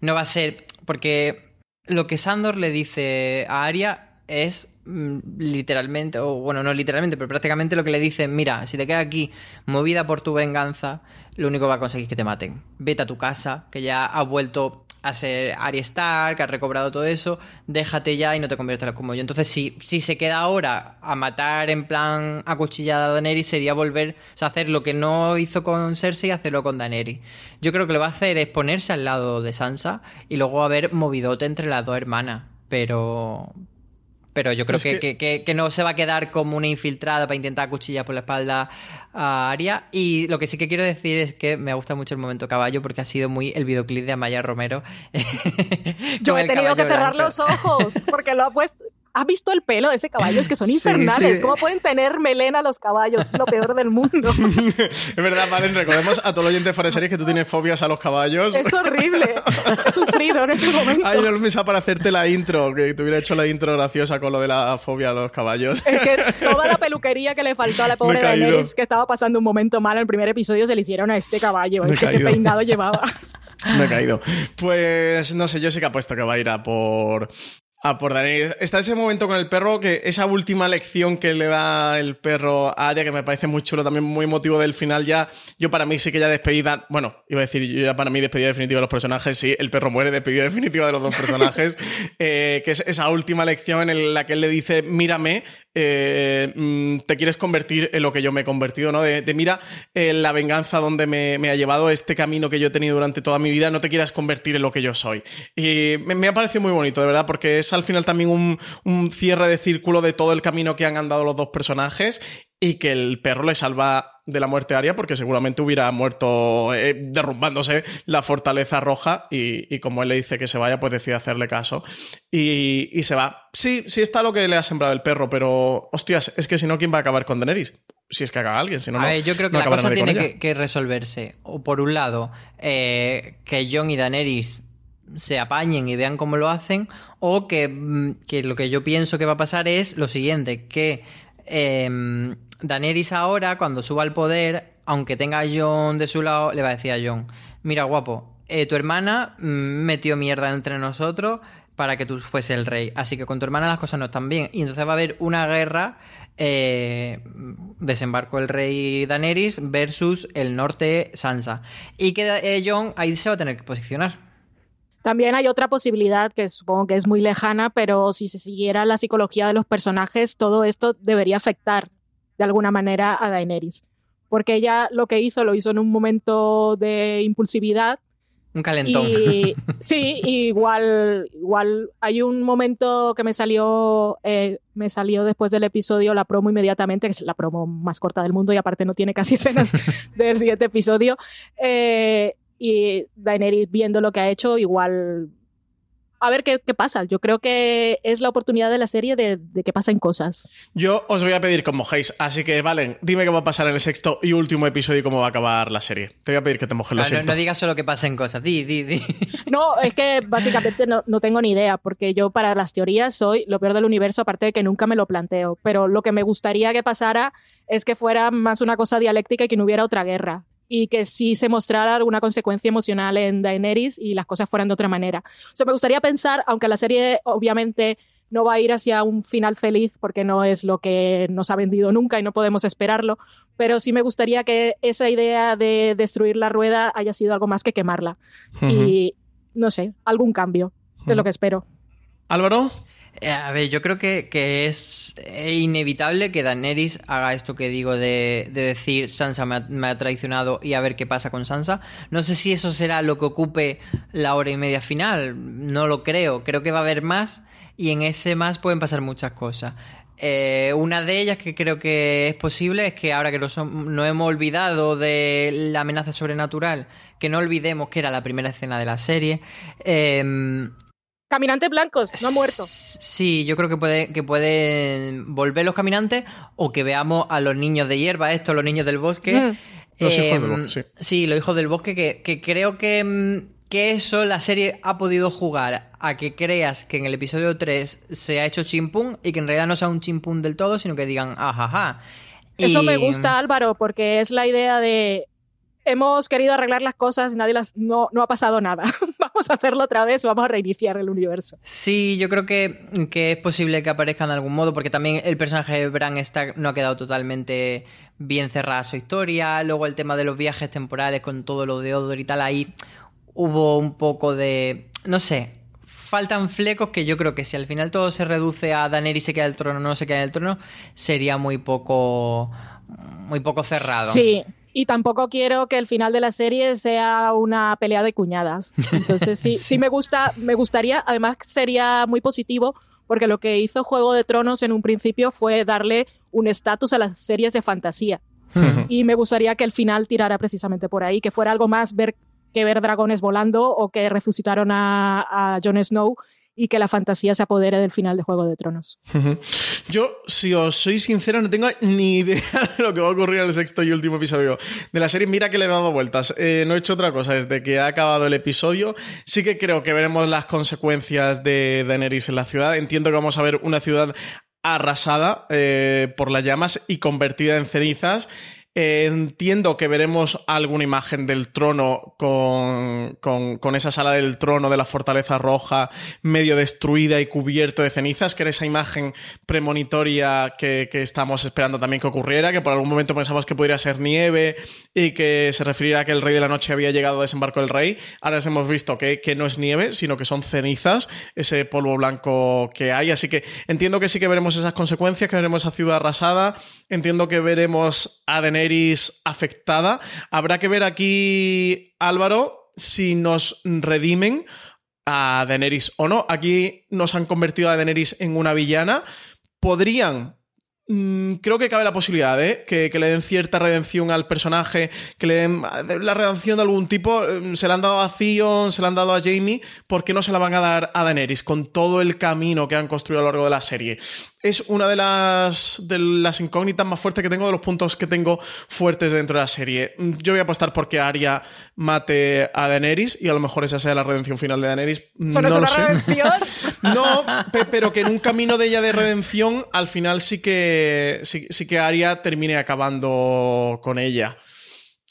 No va a ser. Porque lo que Sandor le dice a Arya es mm, literalmente, o bueno, no literalmente, pero prácticamente lo que le dice: Mira, si te quedas aquí movida por tu venganza, lo único que va a conseguir es que te maten. Vete a tu casa, que ya has vuelto a ser Arya Stark, has recobrado todo eso, déjate ya y no te conviertas como yo. Entonces, si, si se queda ahora a matar en plan acuchillada a Daenerys, sería volver o sea, hacer lo que no hizo con Cersei, hacerlo con Daenerys. Yo creo que lo va a hacer es ponerse al lado de Sansa y luego haber movidote entre las dos hermanas. Pero. Pero yo creo Es que, que- que- que- que no se va a quedar como una infiltrada para intentar cuchillar por la espalda a Aria. Y lo que sí que quiero decir es que me gusta mucho el momento caballo porque ha sido muy el videoclip de Amaya Romero. Yo he tenido que cerrar blanco. los ojos porque lo ha puesto. ¿Has visto el pelo de ese caballo? Es que son infernales. sí. ¿Cómo pueden tener melena los caballos? Es lo peor del mundo. Es verdad, Valen, recordemos a todo el oyente de fuera de series que tú tienes fobias a los caballos. Es horrible. He sufrido en ese momento. Ay, no lo pensaba para hacerte la intro, que te hubiera hecho la intro graciosa con lo de la fobia a los caballos. Es que toda la peluquería que le faltó a la pobre. Daenerys, que estaba pasando un momento mal en el primer episodio, se le hicieron a este caballo. Es que qué peinado llevaba. Me he caído. Pues no sé, yo sí que apuesto que va a ir a por. A por Daenerys. Está ese momento con el perro, que esa última lección que le da el perro a Arya, que me parece muy chulo, también muy emotivo del final ya. Yo para mí sí que ya despedida, bueno, iba a decir, yo ya para mí despedida definitiva de los personajes, sí, el perro muere, despedida definitiva de los dos personajes, eh, que es esa última lección en la que él le dice, mírame, eh, mm, te quieres convertir en lo que yo me he convertido, ¿no? De, de mira eh, la venganza donde me, me ha llevado este camino que yo he tenido durante toda mi vida, no te quieras convertir en lo que yo soy. Y me, me ha parecido muy bonito, de verdad, porque es al final también un, un cierre de círculo de todo el camino que han andado los dos personajes y que el perro le salva de la muerte a Arya porque seguramente hubiera muerto eh, derrumbándose la fortaleza roja y, y como él le dice que se vaya, pues decide hacerle caso y, y se va. Sí, sí está lo que le ha sembrado el perro, pero hostias, es que si no, ¿quién va a acabar con Daenerys? Si es que haga alguien, si no, a ver, yo creo que no la cosa tiene que, que resolverse. O por un lado, eh, que Jon y Daenerys se apañen y vean cómo lo hacen, o que, mm, que lo que yo pienso que va a pasar es lo siguiente, que eh, Daenerys ahora, cuando suba al poder, aunque tenga a Jon de su lado, le va a decir a Jon, mira guapo, eh, tu hermana mm, metió mierda entre nosotros para que tú fuese el rey. Así que con tu hermana las cosas no están bien. Y entonces va a haber una guerra, eh, desembarco el rey Daenerys versus el norte Sansa. Y que eh, Jon ahí se va a tener que posicionar. También hay otra posibilidad que supongo que es muy lejana, pero si se siguiera la psicología de los personajes, todo esto debería afectar de alguna manera a Daenerys. Porque ella lo que hizo lo hizo en un momento de impulsividad. Un calentón. Y sí, igual, igual hay un momento que me salió, eh, me salió después del episodio la promo inmediatamente, que es la promo más corta del mundo y aparte no tiene casi escenas del siguiente episodio. Eh, y Daenerys viendo lo que ha hecho, igual a ver qué, qué pasa. Yo creo que es la oportunidad de la serie de, de que pasen cosas. Yo os voy a pedir que os mojéis, así que Valen, dime qué va a pasar en el sexto y último episodio y cómo va a acabar la serie. Te voy a pedir que te mojes, lo Ah, no, no digas solo que pasen cosas. Di, di, di. No, es que básicamente no, no tengo ni idea, porque yo para las teorías soy lo peor del universo, aparte de que nunca me lo planteo. Pero lo que me gustaría que pasara es que fuera más una cosa dialéctica y que no hubiera otra guerra. Y que sí se mostrara alguna consecuencia emocional en Daenerys y las cosas fueran de otra manera. O sea, me gustaría pensar, aunque la serie obviamente no va a ir hacia un final feliz porque no es lo que nos ha vendido nunca y no podemos esperarlo, pero sí me gustaría que esa idea de destruir la rueda haya sido algo más que quemarla. Y no sé, algún cambio es lo que espero. Álvaro. Eh, A ver, yo creo que, que es eh, inevitable que Daenerys haga esto que digo de, de decir Sansa me ha, traicionado y a ver qué pasa con Sansa. No sé si eso será lo que ocupe la hora y media final, no lo creo. Creo que va a haber más y en ese más pueden pasar muchas cosas. Eh, una de ellas que creo que es posible es que ahora que no hemos olvidado de la amenaza sobrenatural, que no olvidemos que era la primera escena de la serie. em, Caminantes blancos, no ha muerto. Sí, yo creo que, puede, que pueden volver los caminantes o que veamos a los niños de hierba, estos, los niños del bosque. Mm. Los hijos del Em, bosque, sí. Sí, los hijos del bosque, que, que creo que, mm, que eso la serie ha podido jugar a que creas que en el episodio 3 se ha hecho chimpún y que en realidad no sea un chimpún del todo, sino que digan ajaja. Eso Y- me gusta, Álvaro, porque es la idea de hemos querido arreglar las cosas y nadie las no, no ha pasado nada. vamos a hacerlo otra vez vamos a reiniciar el universo. Sí, yo creo que, que es posible que aparezca de algún modo, porque también el personaje de Bran Stark no ha quedado totalmente bien cerrada su historia. Luego el tema de los viajes temporales con todo lo de Odor y tal, ahí hubo un poco de. No sé. Faltan flecos que yo creo que si al final todo se reduce a Daenerys se queda en el trono, no se queda en el trono, sería muy poco. Muy poco cerrado. Sí. Y tampoco quiero que el final de la serie sea una pelea de cuñadas. Entonces sí, sí. me gusta, me gustaría, además sería muy positivo porque lo que hizo Juego de Tronos en un principio fue darle un estatus a las series de fantasía. Y me gustaría que el final tirara precisamente por ahí, que fuera algo más ver, que ver dragones volando o que resucitaron a, a Jon Snow y que la fantasía se apodere del final de Juego de Tronos. Yo, si os soy sincero, no tengo ni idea de lo que va a ocurrir en el sexto y último episodio de la serie. Mira que le he dado vueltas. Eh, no he hecho otra cosa desde que ha acabado el episodio. Sí que creo que veremos las consecuencias de Daenerys en la ciudad. Entiendo que vamos a ver una ciudad arrasada eh, por las llamas y convertida en cenizas. Eh, entiendo que veremos alguna imagen del trono con, con, esa sala del trono de la fortaleza roja medio destruida y cubierto de cenizas, que era esa imagen premonitoria que, que estamos esperando también que ocurriera, que por algún momento pensamos que podría ser nieve y que se refiriera a que el rey de la noche había llegado a desembarco del rey. Ahora hemos visto que, que no es nieve, sino que son cenizas, ese polvo blanco que hay. Así que entiendo que sí que veremos esas consecuencias, que veremos esa ciudad arrasada, entiendo que veremos a Daenerys afectada. Habrá que ver aquí, Álvaro, si nos redimen a Daenerys o no. Aquí nos han convertido a Daenerys en una villana. Podrían Mm, creo que cabe la posibilidad ¿eh? que, le den cierta redención al personaje, que le den la redención de algún tipo. Eh, Se la han dado a Theon, se la han dado a Jamie, ¿por qué no se la van a dar a Daenerys con todo el camino que han construido a lo largo de la serie? Es una de las, de las incógnitas más fuertes que tengo, de los puntos que tengo fuertes dentro de la serie. Yo voy a apostar porque Arya mate a Daenerys y a lo mejor esa sea la redención final de Daenerys. ¿Eso no, no es lo una sé. redención? No, pe- pero que en un camino de ella de redención, al final sí que, sí, sí que Arya termine acabando con ella.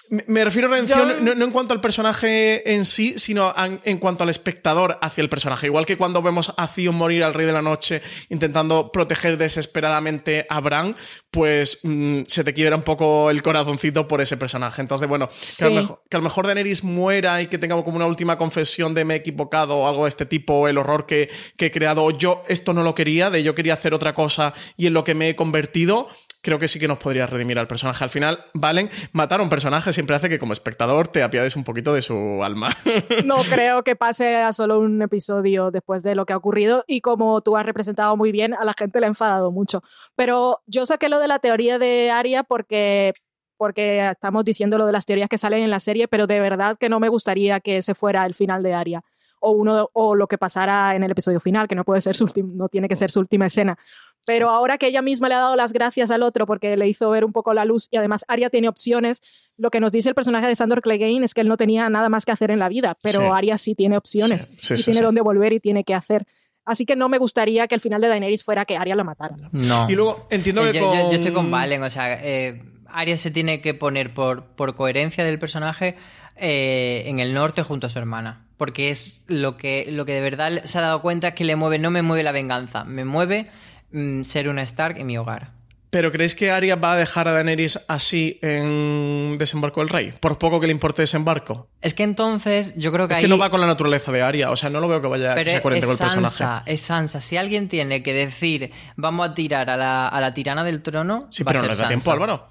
Me- refiero a redención Yo- no, no en cuanto al personaje en sí, sino en, en cuanto al espectador hacia el personaje. Igual que cuando vemos a Theon morir al Rey de la Noche intentando proteger desesperadamente a Bran, pues mm, se te quiebra un poco el corazoncito por ese personaje. Entonces, bueno, que, a lo mejor, que a lo mejor Daenerys muera y que tenga como una última confesión de me he equivocado o algo de este tipo, el horror que, que he creado, yo esto no lo quería, de yo quería hacer otra cosa y en lo que me he convertido, creo que sí que nos podría redimir al personaje. Al final, Valen, matar a un personaje siempre hace que como espectador te apiades un poquito de su alma. No creo que pase a solo un episodio después de lo que ha ocurrido y como tú has representado muy bien, a la gente le ha enfadado mucho. Pero yo saqué lo de la teoría de Aria porque porque estamos diciendo lo de las teorías que salen en la serie, pero de verdad que no me gustaría que ese fuera el final de Aria. O, uno, o lo que pasara en el episodio final, que no, puede ser su ultim- no tiene que ser su última escena. Pero ahora que ella misma le ha dado las gracias al otro porque le hizo ver un poco la luz y además Arya tiene opciones, lo que nos dice el personaje de Sandor Clegane es que él no tenía nada más que hacer en la vida, pero Sí. Arya sí tiene opciones Sí, sí, y sí, tiene sí. dónde volver y tiene que hacer. Así que no me gustaría que el final de Daenerys fuera que Arya la matara. No. Y luego entiendo Eh, que yo, yo- yo con- estoy con Valen, o sea, eh, Arya se tiene que poner por, por coherencia del personaje eh, en el norte junto a su hermana. Porque es lo que, lo que de verdad se ha dado cuenta es que le mueve, no me mueve la venganza, me mueve mm, ser una Stark en mi hogar. ¿Pero creéis que Arya va a dejar a Daenerys así en Desembarco del Rey? Por poco que le importe desembarco. Es que entonces yo creo que Es ahí... que no va con la naturaleza de Arya. O sea, no lo veo que vaya que Pero sea coherente es con el personaje. Sansa, es Sansa. Si alguien tiene que decir vamos a tirar a la, a la tirana del trono, Sí, va a pero no ser les da tiempo. Álvaro.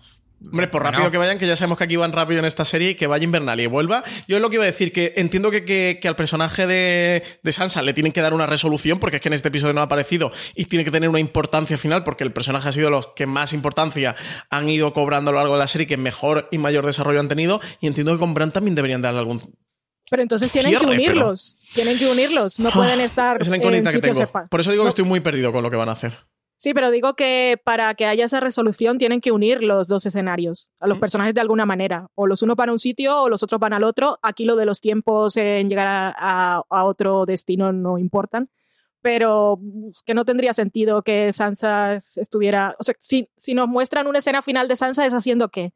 Hombre, por Bueno. rápido que vayan, que ya sabemos que aquí van rápido en esta serie y que vaya Invernalia y vuelva. Yo es lo que iba a decir, que entiendo que, que- que al personaje de, de Sansa le tienen que dar una resolución, porque es que en este episodio no ha aparecido y tiene que tener una importancia final, porque el personaje ha sido los que más importancia han ido cobrando a lo largo de la serie, que mejor y mayor desarrollo han tenido. Y entiendo que con Bran también deberían darle algún. Pero entonces tienen Cierre, que pero- unirlos, tienen que unirlos, no pueden estar Es la en incógnita que tengo. Por eso digo No. que estoy muy perdido con lo que van a hacer. Sí, pero digo que para que haya esa resolución tienen que unir los dos escenarios, a Mm. los personajes de alguna manera. O los unos van a un sitio o los otros van al otro. Aquí lo de los tiempos en llegar a, a- a otro destino no importan. Pero que no tendría sentido que Sansa estuviera... O sea, si, si nos muestran una escena final de Sansa, ¿es haciendo qué?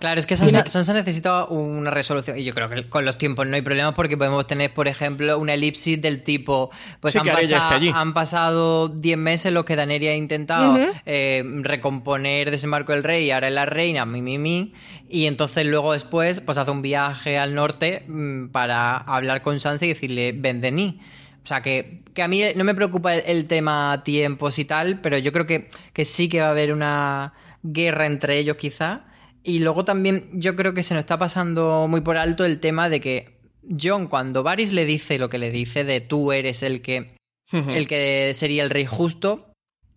Claro, es que Sansa, Sansa necesita una resolución. Y yo creo que con los tiempos no hay problemas porque podemos tener, por ejemplo, una elipsis del tipo. Pues Sí, han, pasado, esté allí. han pasado 10 meses en los que Daenerys ha intentado eh, recomponer Desembarco del Rey y ahora es la reina, mi, mi, mi. Y entonces luego después, pues hace un viaje al norte mm, para hablar con Sansa y decirle, ven de mí. O sea, que, que a mí no me preocupa el, el tema tiempos y tal, pero yo creo que, que sí que va a haber una guerra entre ellos quizá. Y luego también yo creo que se nos está pasando muy por alto el tema de que John, cuando Varys le dice lo que le dice de tú eres el que, el que sería el rey justo,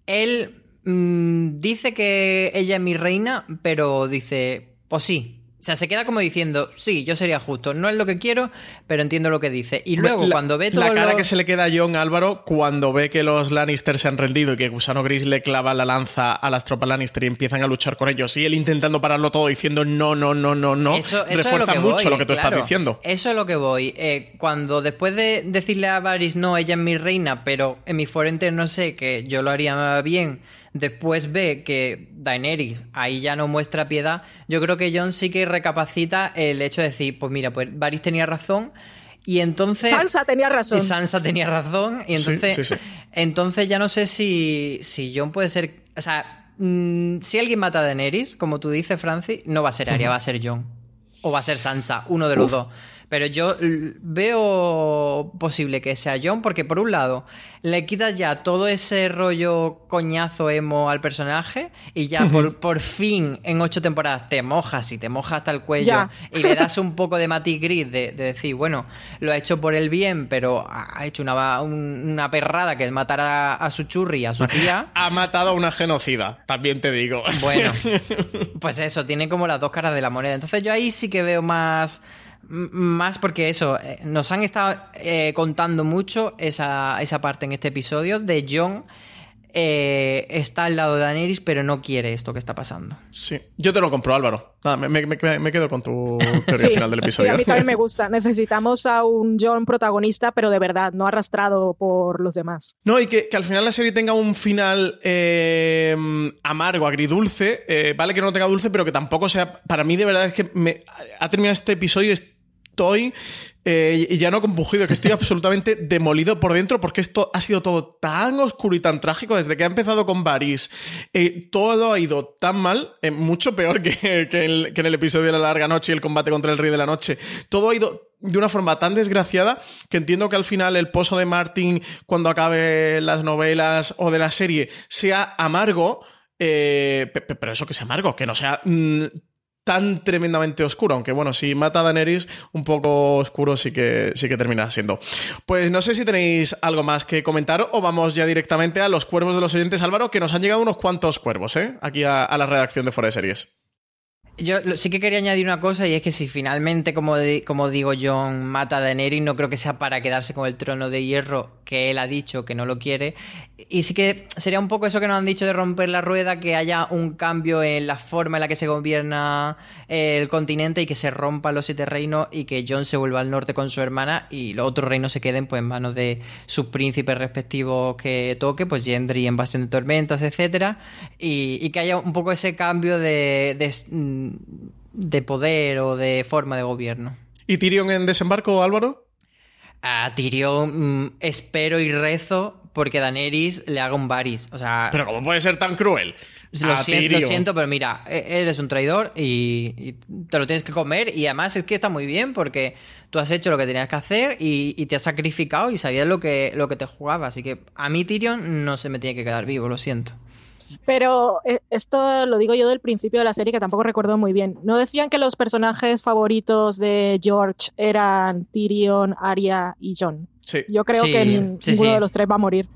él mm, dice que ella es mi reina, pero dice, pues sí. O sea, se queda como diciendo, sí, yo sería justo. No es lo que quiero, pero entiendo lo que dice. Y luego, La- cuando ve todo La cara lo- que se le queda a John Álvaro cuando ve que los Lannister se han rendido y que Gusano Gris le clava la lanza a las tropas Lannister y empiezan a luchar con ellos. Y él intentando pararlo todo diciendo no, no, no, no, no. Eso, eso es refuerza lo que mucho voy, lo que tú claro. estás diciendo. Eso es lo que voy. Eh, cuando después de decirle a Varys, no, ella es mi reina, pero en mi fuente no sé que yo lo haría bien, después ve que Daenerys ahí ya no muestra piedad, yo creo que Jon sí que recapacita el hecho de decir, pues mira, pues Varys tenía razón. Y entonces. Sansa tenía razón. Y Sansa tenía razón. Y Sí, entonces. sí, sí. Entonces ya no sé si, si Jon puede ser. O sea, mm, si alguien mata a Daenerys, como tú dices, Francis, no va a ser Arya, va a ser Jon. O va a ser Sansa, uno de los dos. Pero yo veo posible que sea Jon, porque por un lado, le quitas ya todo ese rollo coñazo emo al personaje y ya por, por fin en ocho temporadas te mojas y te mojas hasta el cuello Ya. y le das un poco de matiz gris de, de decir, bueno, lo ha hecho por el bien, pero ha hecho una, un- una perrada que es matar a, a su churri, a su tía. Ha matado a una genocida, también te digo. Bueno, pues eso, tiene como las dos caras de la moneda. Entonces yo ahí sí que veo más... Más porque eso, eh, nos han estado eh, contando mucho esa, esa parte en este episodio de John eh, está al lado de Daenerys pero no quiere esto que está pasando. Sí, yo te lo compro, Álvaro. Nada, me, me- me- me quedo con tu teoría Sí, final del sí, episodio. a mí también me gusta. Necesitamos a un John protagonista, pero de verdad, no arrastrado por los demás. No, y que, que al final la serie tenga un final eh, amargo, agridulce. eh, vale que no tenga dulce, pero que tampoco sea. Para mí, de verdad, es que me, ha terminado este episodio. y Estoy. eh, y ya no compugido, que estoy absolutamente demolido por dentro porque esto ha sido todo tan oscuro y tan trágico desde que ha empezado con Varys. eh, todo ha ido tan mal, eh, mucho peor que, que el- que en el episodio de la larga noche y el combate contra el Rey de la Noche. Todo ha ido de una forma tan desgraciada que entiendo que al final el pozo de Martin, cuando acabe las novelas o de la serie, sea amargo, eh, pe- pe- pero eso que sea amargo, que no sea mm, tan tremendamente oscuro, aunque bueno, si mata a Daenerys, un poco oscuro sí que, sí que termina siendo. Pues no sé si tenéis algo más que comentar o vamos ya directamente a los cuervos de los oyentes, Álvaro, que nos han llegado unos cuantos cuervos, ¿eh? Aquí a, la redacción de Fuera de Series. Yo sí que quería añadir una cosa y es que si finalmente, como, como digo, John mata a Daenerys, no creo que sea para quedarse con el trono de hierro que él ha dicho que no lo quiere. Y sí que sería un poco eso que nos han dicho de romper la rueda, que haya un cambio en la forma en la que se gobierna eh, el continente y que se rompan los siete reinos y que John se vuelva al norte con su hermana y los otros reinos se queden pues en manos de sus príncipes respectivos que toque, pues Gendry en Bastión de Tormentas, etcétera, y, que haya un poco ese cambio de, de poder o de forma de gobierno. ¿Y Tyrion en desembarco, Álvaro? A Tyrion mm, espero y rezo porque Daenerys le haga un Varys. O sea, Pero ¿cómo puede ser tan cruel? lo, siento, lo siento, pero mira, e- eres un traidor y, y te lo tienes que comer. Y además es que está muy bien porque tú has hecho lo que tenías que hacer y, y te has sacrificado y sabías lo que, lo que te jugaba. Así que a mí Tyrion no se me tiene que quedar vivo, lo siento. Pero eh, esto lo digo yo del principio de la serie que tampoco recuerdo muy bien. ¿No decían que los personajes favoritos de George eran Tyrion, Arya y John? Sí. Yo creo Sí, que sí, n- sí, ninguno sí. de los tres va a morir.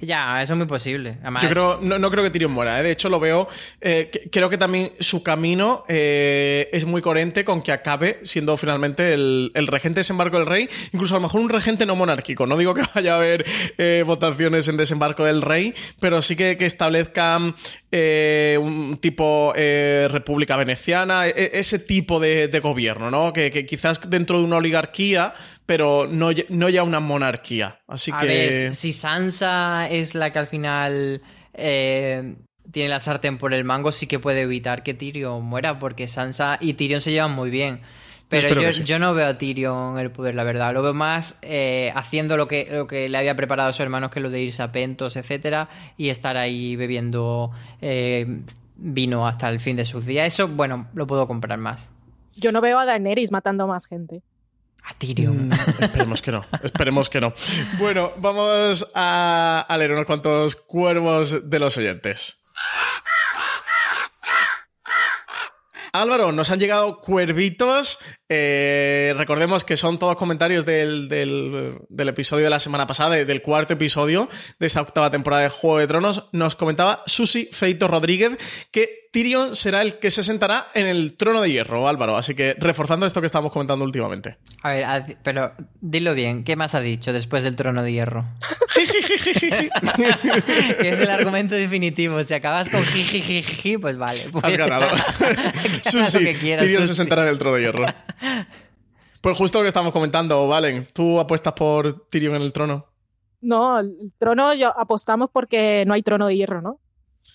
Ya, eso es muy posible. Además, Yo creo, no, no creo que Tyrion muera, ¿eh? de hecho lo veo, eh, que- creo que también su camino eh, es muy coherente con que acabe siendo finalmente el, el regente desembarco del rey, incluso a lo mejor un regente no monárquico, no digo que vaya a haber eh, votaciones en desembarco del rey, pero sí que, que establezcan un tipo república veneciana, e- ese tipo de, de gobierno, ¿no? Que, que quizás dentro de una oligarquía, pero no, ya- no ya una monarquía. Así a que... ver, si Sansa es la que al final eh, tiene la sartén por el mango, sí que puede evitar que Tyrion muera, porque Sansa y Tyrion se llevan muy bien. Pero yo, que sí. yo no veo a Tyrion el poder, la verdad. Lo veo más eh, haciendo lo que, lo que le había preparado a su hermano, que es lo de irse a Pentos, etcétera, y estar ahí bebiendo eh, vino hasta el fin de sus días. Eso, bueno, lo puedo comprar más. Yo no veo a Daenerys matando más gente. A. Mm, esperemos que no, esperemos que no. Bueno, vamos a, a leer unos cuantos cuervos de los oyentes. Álvaro, nos han llegado cuervitos. Eh, recordemos que son todos comentarios del, del- del episodio de la semana pasada, de- del cuarto episodio de esta octava temporada de Juego de Tronos. Nos comentaba Susi Feito Rodríguez que Tyrion será el que se sentará en el trono de hierro, Álvaro. Así que reforzando esto que estábamos comentando últimamente. A ver, pero dilo bien, ¿qué más ha dicho después del trono de hierro? que es el argumento definitivo. Si acabas con jijijiji, pues vale. Pues, Has ganado. Susi, que quieras, Tyrion se sentará en el trono de hierro. Pues justo lo que estamos comentando, Valen. ¿Tú apuestas por Tyrion en el trono? No, el trono yo apostamos porque no hay trono de hierro, ¿no?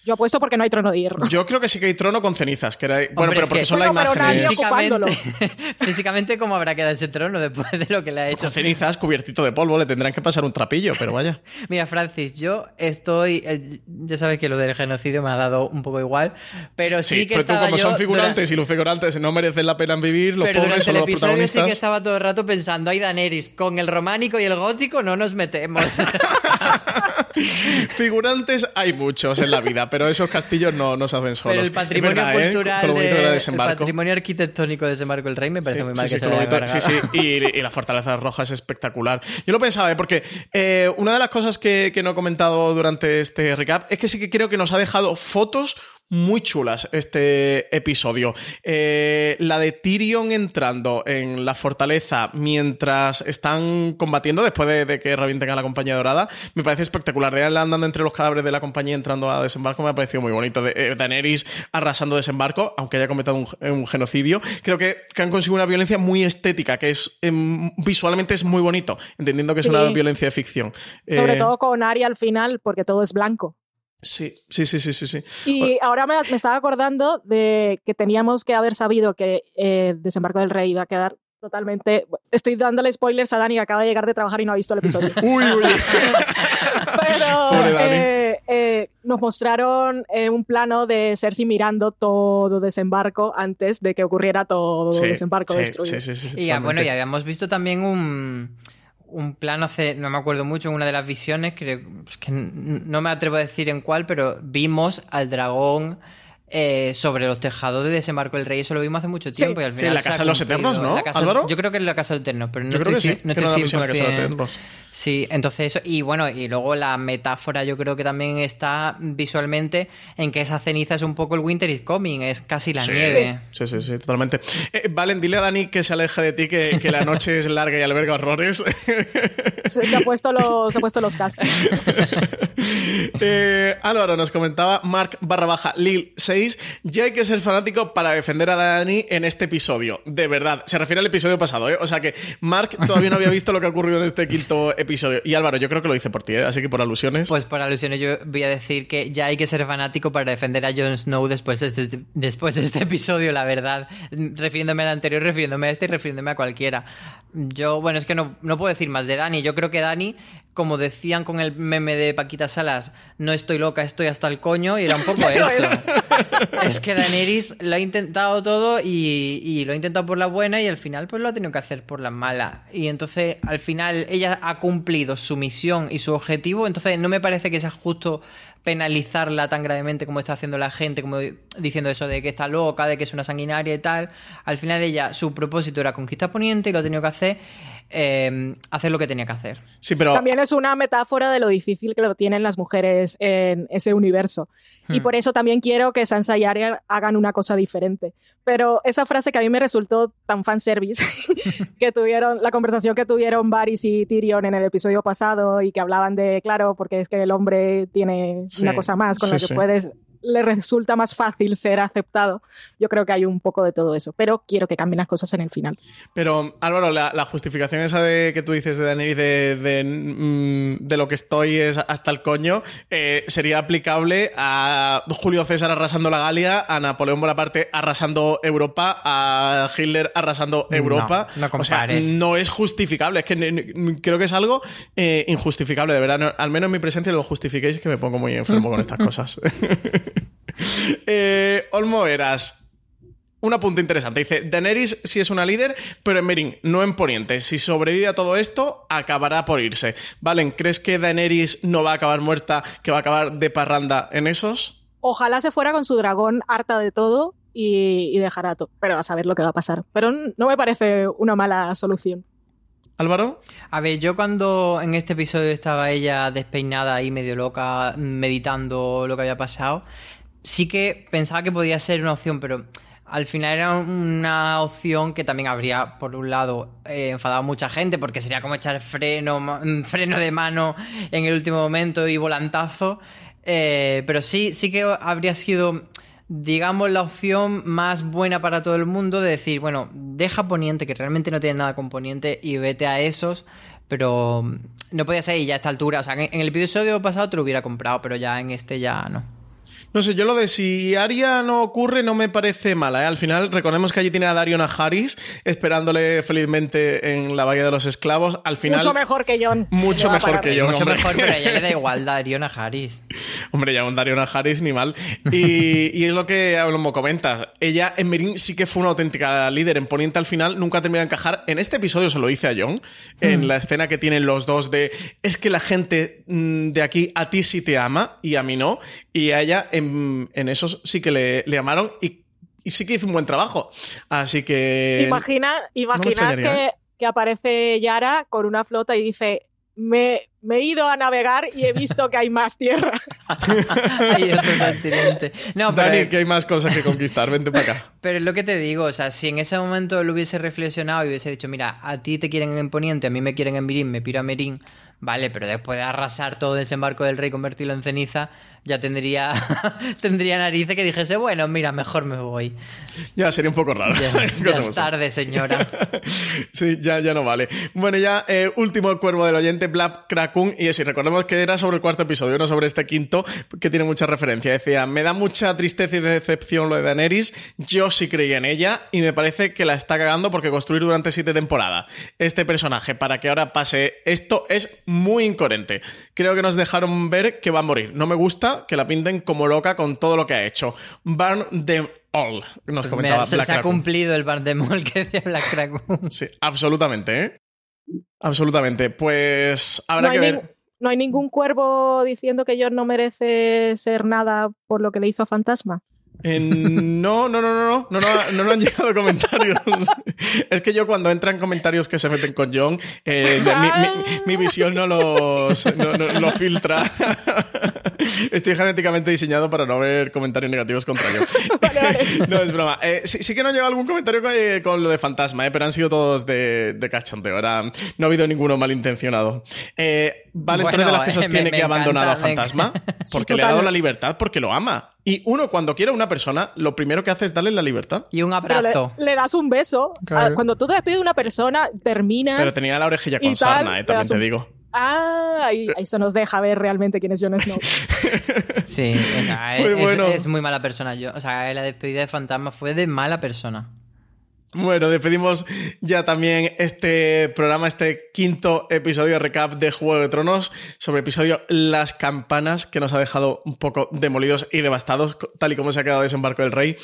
Yo apuesto porque no hay trono de hierro. Yo creo que sí que hay trono con cenizas. Que era... Bueno, Hombre, pero es porque que- son Bueno, pero imágenes. ocupándolo. Físicamente, físicamente, ¿cómo habrá quedado ese trono después de lo que le ha hecho? Con cenizas, cubiertito de polvo, le tendrán que pasar un trapillo, pero vaya. Mira, Francis, yo estoy. eh, ya sabes que lo del genocidio me ha dado un poco igual, pero sí, Sí, que pero tú estaba como yo son figurantes y los figurantes no merecen la pena en vivir, los Pero pobres durante son el los episodio sí protagonistas. que estaba todo el rato pensando, ay Daenerys, con el románico y el gótico no nos metemos. Figurantes hay muchos en la vida, pero esos castillos no, no se hacen solos. Pero el patrimonio verdad, ¿eh? cultural, Con lo bonito de- el patrimonio arquitectónico de desembarco del rey me parece Sí, muy mal sí, que sí, se lo bonito- sí, sí, y, y la Fortaleza Roja es espectacular. Yo lo pensaba, ¿eh? porque eh, una de las cosas que, que no he comentado durante este recap es que sí que creo que nos ha dejado fotos muy chulas este episodio. Eh, la de Tyrion entrando en la fortaleza mientras están combatiendo, después de, de que revienten a la compañía dorada, me parece espectacular. De andando entre los cadáveres de la compañía entrando a desembarco me ha parecido muy bonito. De, eh, Daenerys arrasando desembarco, aunque haya cometido un, un genocidio. Creo que, que han conseguido una violencia muy estética, que es em, visualmente es muy bonito, entendiendo que Sí. es una violencia de ficción. Sobre Eh, todo con Arya al final, porque todo es blanco. Sí, sí, sí, sí, sí. sí. Y ahora me, me estaba acordando de que teníamos que haber sabido que eh, Desembarco del Rey iba a quedar totalmente... Estoy dándole spoilers a Dani que acaba de llegar de trabajar y no ha visto el episodio. Uy, uy. Pero eh, eh, nos mostraron eh, un plano de Cersei mirando todo desembarco antes de que ocurriera todo Sí, desembarco sí, destruido. sí, sí, sí, Y ya, bueno, totalmente. y habíamos visto también un, un plano hace, no me acuerdo mucho, en una de las visiones, creo, es que no me atrevo a decir en cuál, pero vimos al dragón eh, sobre los tejados de desembarco del rey. Eso lo vimos hace mucho tiempo. Y al Sí, final la se ha Casa de los. Eternos, ¿no, La casa- Álvaro? Yo creo que es la Casa de los Eternos, pero no Yo creo que estoy, sí, no que estoy a la Casa de los 100%. Eternos. Sí, entonces eso. Y bueno, y luego la metáfora yo creo que también está visualmente en que esa ceniza es un poco el Winter is Coming, es casi la Sí. nieve. Sí, sí, sí, totalmente. Eh, Valen, dile a Dani que se aleje de ti, que, que la noche es larga y alberga horrores. Se, se ha puesto los, se ha puesto los cascos. Eh, Álvaro nos comentaba Mark barra baja Lil 6. Ya hay que ser fanático para defender a Dani en este episodio. De verdad. Se refiere al episodio pasado, ¿eh? O sea que Mark todavía no había visto lo que ha ocurrido en este quinto episodio. Y Álvaro, yo creo que lo hice por ti, ¿eh? Así que por alusiones. Pues por alusiones yo voy a decir que ya hay que ser fanático para defender a Jon Snow después de este, después de este episodio, la verdad. Refiriéndome al anterior, refiriéndome a este y refiriéndome a cualquiera. Yo, bueno, es que no, no puedo decir más de Dani. Yo creo que Dani, como decían con el meme de Paquita Salas, no estoy loca, estoy hasta el coño, y era un poco eso. es que Daenerys lo ha intentado todo y, y lo ha intentado por la buena y al final pues lo ha tenido que hacer por la mala. Y entonces al final ella ha cumplido su misión y su objetivo, entonces no me parece que sea justo penalizarla tan gravemente como está haciendo la gente, como diciendo eso de que está loca, de que es una sanguinaria y tal. Al final ella, su propósito era conquistar Poniente y lo ha tenido que hacer, eh, hacer lo que tenía que hacer. Sí, pero... También es una metáfora de lo difícil que lo tienen las mujeres en ese universo. Y Hmm. por eso también quiero que Sansa y Arya hagan una cosa diferente. Pero esa frase que a mí me resultó tan fanservice, que tuvieron, la conversación que tuvieron Varys y Tyrion en el episodio pasado y que hablaban de, claro, porque es que el hombre tiene Sí, una cosa más con la sí, que sí. puedes le resulta más fácil ser aceptado. Yo creo que hay un poco de todo eso, pero quiero que cambien las cosas en el final. Pero, Álvaro, la, la justificación esa de que tú dices de Daenerys de, de, mm, de lo que estoy es hasta el coño, eh, sería aplicable a Julio César arrasando la Galia, a Napoleón Bonaparte arrasando Europa, a Hitler arrasando No, Europa. no o sea, compares. no es justificable. Es que creo que es algo eh, injustificable, de verdad. No- al menos en mi presencia lo justifiquéis, que me pongo muy enfermo con estas cosas. eh, Olmo Eras. Un apunte interesante. Dice, Daenerys sí es una líder, pero en Merín, no en Poniente. Si sobrevive a todo esto, acabará por irse. Valen, ¿crees que Daenerys no va a acabar muerta, que va a acabar de parranda en esos? Ojalá se fuera con su dragón harta de todo y, y dejara todo. Pero a saber lo que va a pasar. Pero no me parece una mala solución. Álvaro. A ver, yo cuando en este episodio estaba ella despeinada y medio loca, meditando lo que había pasado, sí que pensaba que podía ser una opción, pero al final era una opción que también habría, por un lado, eh, enfadado a mucha gente, porque sería como echar freno, freno de mano en el último momento y volantazo. Eh, pero sí, sí que habría sido, digamos, la opción más buena para todo el mundo de decir, bueno, deja Poniente, que realmente no tiene nada con Poniente, y vete a esos. Pero no podía ser y ya a esta altura. O sea, en el episodio pasado te lo hubiera comprado, pero ya en este ya no. No sé, yo lo de si Aria no ocurre no me parece mala. ¿eh? Al final, recordemos que allí tiene a Darion Harris esperándole felizmente en la Bahía de los Esclavos. Al final, Mucho mejor que John. Mucho mejor que yo. Mucho hombre. mejor, pero a ella le da igual Darion a Harris. Hombre, ya un Darion Harris ni mal. Y, y es lo que Ablomo comentas. Ella en Merín sí que fue una auténtica líder. En Poniente al final nunca termina de encajar. En este episodio se lo hice a John. En Hmm. la escena que tienen los dos de es que la gente mm, de aquí a ti sí te ama y a mí no. Y a ella en, en esos sí que le, le amaron y, y sí que hizo un buen trabajo. Así que. Imagina, imagina que, ¿eh? que aparece Yara con una flota y dice, me, me he ido a navegar y he visto que hay más tierra. Hay otro continente. No, pero, Dani, que hay más cosas que conquistar. Vente para acá. pero es lo que te digo, o sea, si en ese momento lo hubiese reflexionado y hubiese dicho, mira, a ti te quieren en Poniente, a mí me quieren en Mirín, me piro a Merín, vale, pero después de arrasar todo desembarco del rey y convertirlo en ceniza, ya tendría, tendría narices que dijese, bueno, mira, mejor me voy. Ya sería un poco raro. Ya, es tarde, señora. Sí, ya, ya no vale. Bueno, ya eh, último cuervo del oyente, Black Krakun. Y sí, recordemos que era sobre el cuarto episodio, no sobre este quinto, que tiene mucha referencia. Decía, me da mucha tristeza y decepción lo de Daenerys. Yo sí creía en ella y me parece que la está cagando porque construir durante siete temporadas este personaje para que ahora pase esto es muy incoherente. Creo que nos dejaron ver que va a morir. No me gusta que la pinten como loca con todo lo que ha hecho. Burn them all, nos Pues comentaba mira, se, Black se ha cumplido el bar de mol que decía Black Kraken. Sí, absolutamente, ¿eh? Absolutamente. Pues habrá no, que ver. no hay ningún cuervo diciendo que John no merece ser nada por lo que le hizo a Fantasma. En- no, no, no, no, no, no, no, no, no han llegado comentarios. es que yo cuando entran comentarios que se meten con John, eh, mi, mi- mi visión no los no, no- lo filtra. Estoy genéticamente diseñado para no ver comentarios negativos contra yo. no, es broma. Eh, sí, sí que no llega algún comentario con, eh, con lo de fantasma, eh, pero han sido todos de, de cachondeo. Era, no ha habido ninguno malintencionado. Eh, vale, eres de Bueno, las que eh, sostiene me- me que ha abandonado encanta, a fantasma porque Sí, le ha dado la libertad, porque lo ama. Y uno, cuando quiere a una persona, lo primero que hace es darle la libertad. Y un le, abrazo. le das un beso. Claro. Ah, Cuando tú te despides de una persona, terminas. Pero tenía la orejilla con tal, sarna, eh, también te un- digo. Ah, ahí- eso nos deja ver realmente quién es Jon Snow. Sí, o sea, Muy es, es- es muy mala persona. Yo, o sea, la despedida de Fantasma fue de mala persona. Bueno, despedimos ya también este programa, este quinto episodio de recap de Juego de Tronos sobre el episodio Las Campanas, que nos ha dejado un poco demolidos y devastados, tal y como se ha quedado Desembarco del Rey.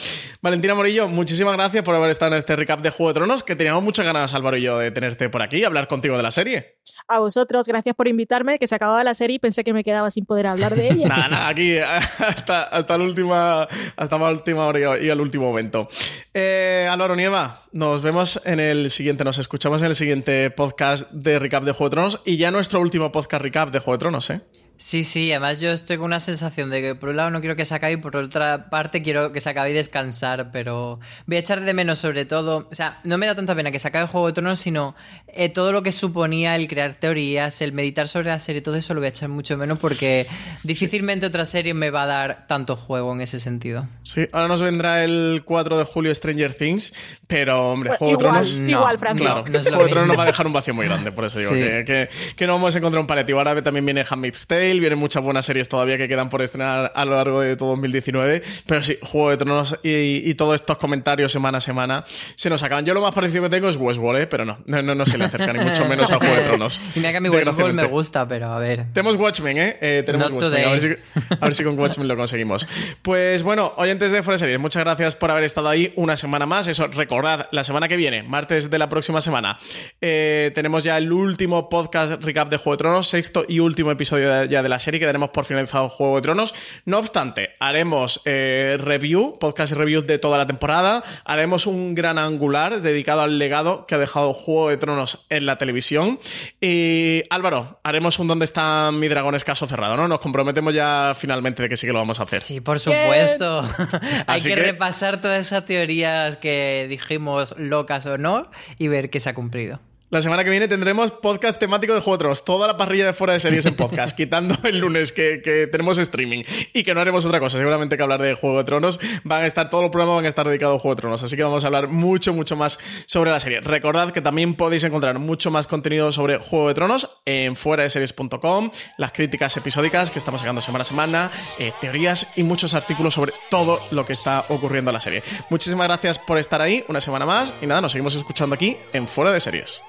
Valentina Morillo, muchísimas gracias por haber estado en este recap de Juego de Tronos, que teníamos muchas ganas, Álvaro y yo, de tenerte por aquí y hablar contigo de la serie. A vosotros, gracias por invitarme, que se acababa la serie y pensé que me quedaba sin poder hablar de ella. Nada, nada, aquí hasta, hasta, la, última, hasta la última hora y al último momento. Eh, Álvaro Nieva, nos vemos en el siguiente, nos escuchamos en el siguiente podcast de recap de Juego de Tronos y ya nuestro último podcast recap de Juego de Tronos, ¿eh? Sí, sí, además yo estoy con una sensación de que por un lado no quiero que se acabe y por otra parte quiero que se acabe y descansar, pero voy a echar de menos sobre todo, o sea, no me da tanta pena que se acabe Juego de Tronos, sino eh, todo lo que suponía el crear teorías, el meditar sobre la serie, todo eso lo voy a echar mucho menos porque difícilmente otra serie me va a dar tanto juego en ese sentido. Sí, ahora nos vendrá el 4 de julio Stranger Things, pero hombre, Pues Juego de igual, Tronos... igual, Francis. Claro, No Juego de Tronos va a dejar un vacío muy grande, por eso digo Sí. que, que- que no vamos a encontrar un paliativo. Ahora también viene Handmaid's Tale, vienen muchas buenas series todavía que quedan por estrenar a lo largo de todo 2019, pero sí, Juego de Tronos y, y todos estos comentarios semana a semana se nos acaban. Yo lo más parecido que tengo es Westworld, ¿eh? pero no, no, no, no se le acerca ni mucho menos a Juego de Tronos. Y mira que a mi Westworld me gusta, pero a ver. Tenemos Watchmen, ¿eh? Eh, tenemos Not Watchmen. A ver, si, today. a ver si con Watchmen lo conseguimos. Pues bueno, oyentes de Fuera Series, muchas gracias por haber estado ahí una semana más. Eso, recordad, la semana que viene, martes de la próxima semana, eh, tenemos ya el último podcast recap de Juego de Tronos, sexto y último episodio de- ya de la serie que daremos por finalizado Juego de Tronos. No obstante, haremos eh, review, podcast y review de toda la temporada. Haremos un gran angular dedicado al legado que ha dejado Juego de Tronos en la televisión. Y Álvaro, haremos un ¿Dónde está mi dragón escaso cerrado? ¿no? Nos comprometemos ya finalmente de que sí que lo vamos a hacer. Sí, por supuesto. Hay que- repasar todas esas teorías que dijimos locas o no y ver qué se ha cumplido. La semana que viene tendremos podcast temático de Juego de Tronos, toda la parrilla de fuera de series en podcast, quitando el lunes que, que tenemos streaming y que no haremos otra cosa, seguramente que hablar de Juego de Tronos. Van a estar, todos los programas van a estar dedicados a Juego de Tronos, así que vamos a hablar mucho, mucho más sobre la serie. Recordad que también podéis encontrar mucho más contenido sobre Juego de Tronos en fuera de series.com, las críticas episódicas que estamos sacando semana a semana, eh, teorías y muchos artículos sobre todo lo que está ocurriendo en la serie. Muchísimas gracias por estar ahí una semana más y nada, nos seguimos escuchando aquí en Fuera de Series.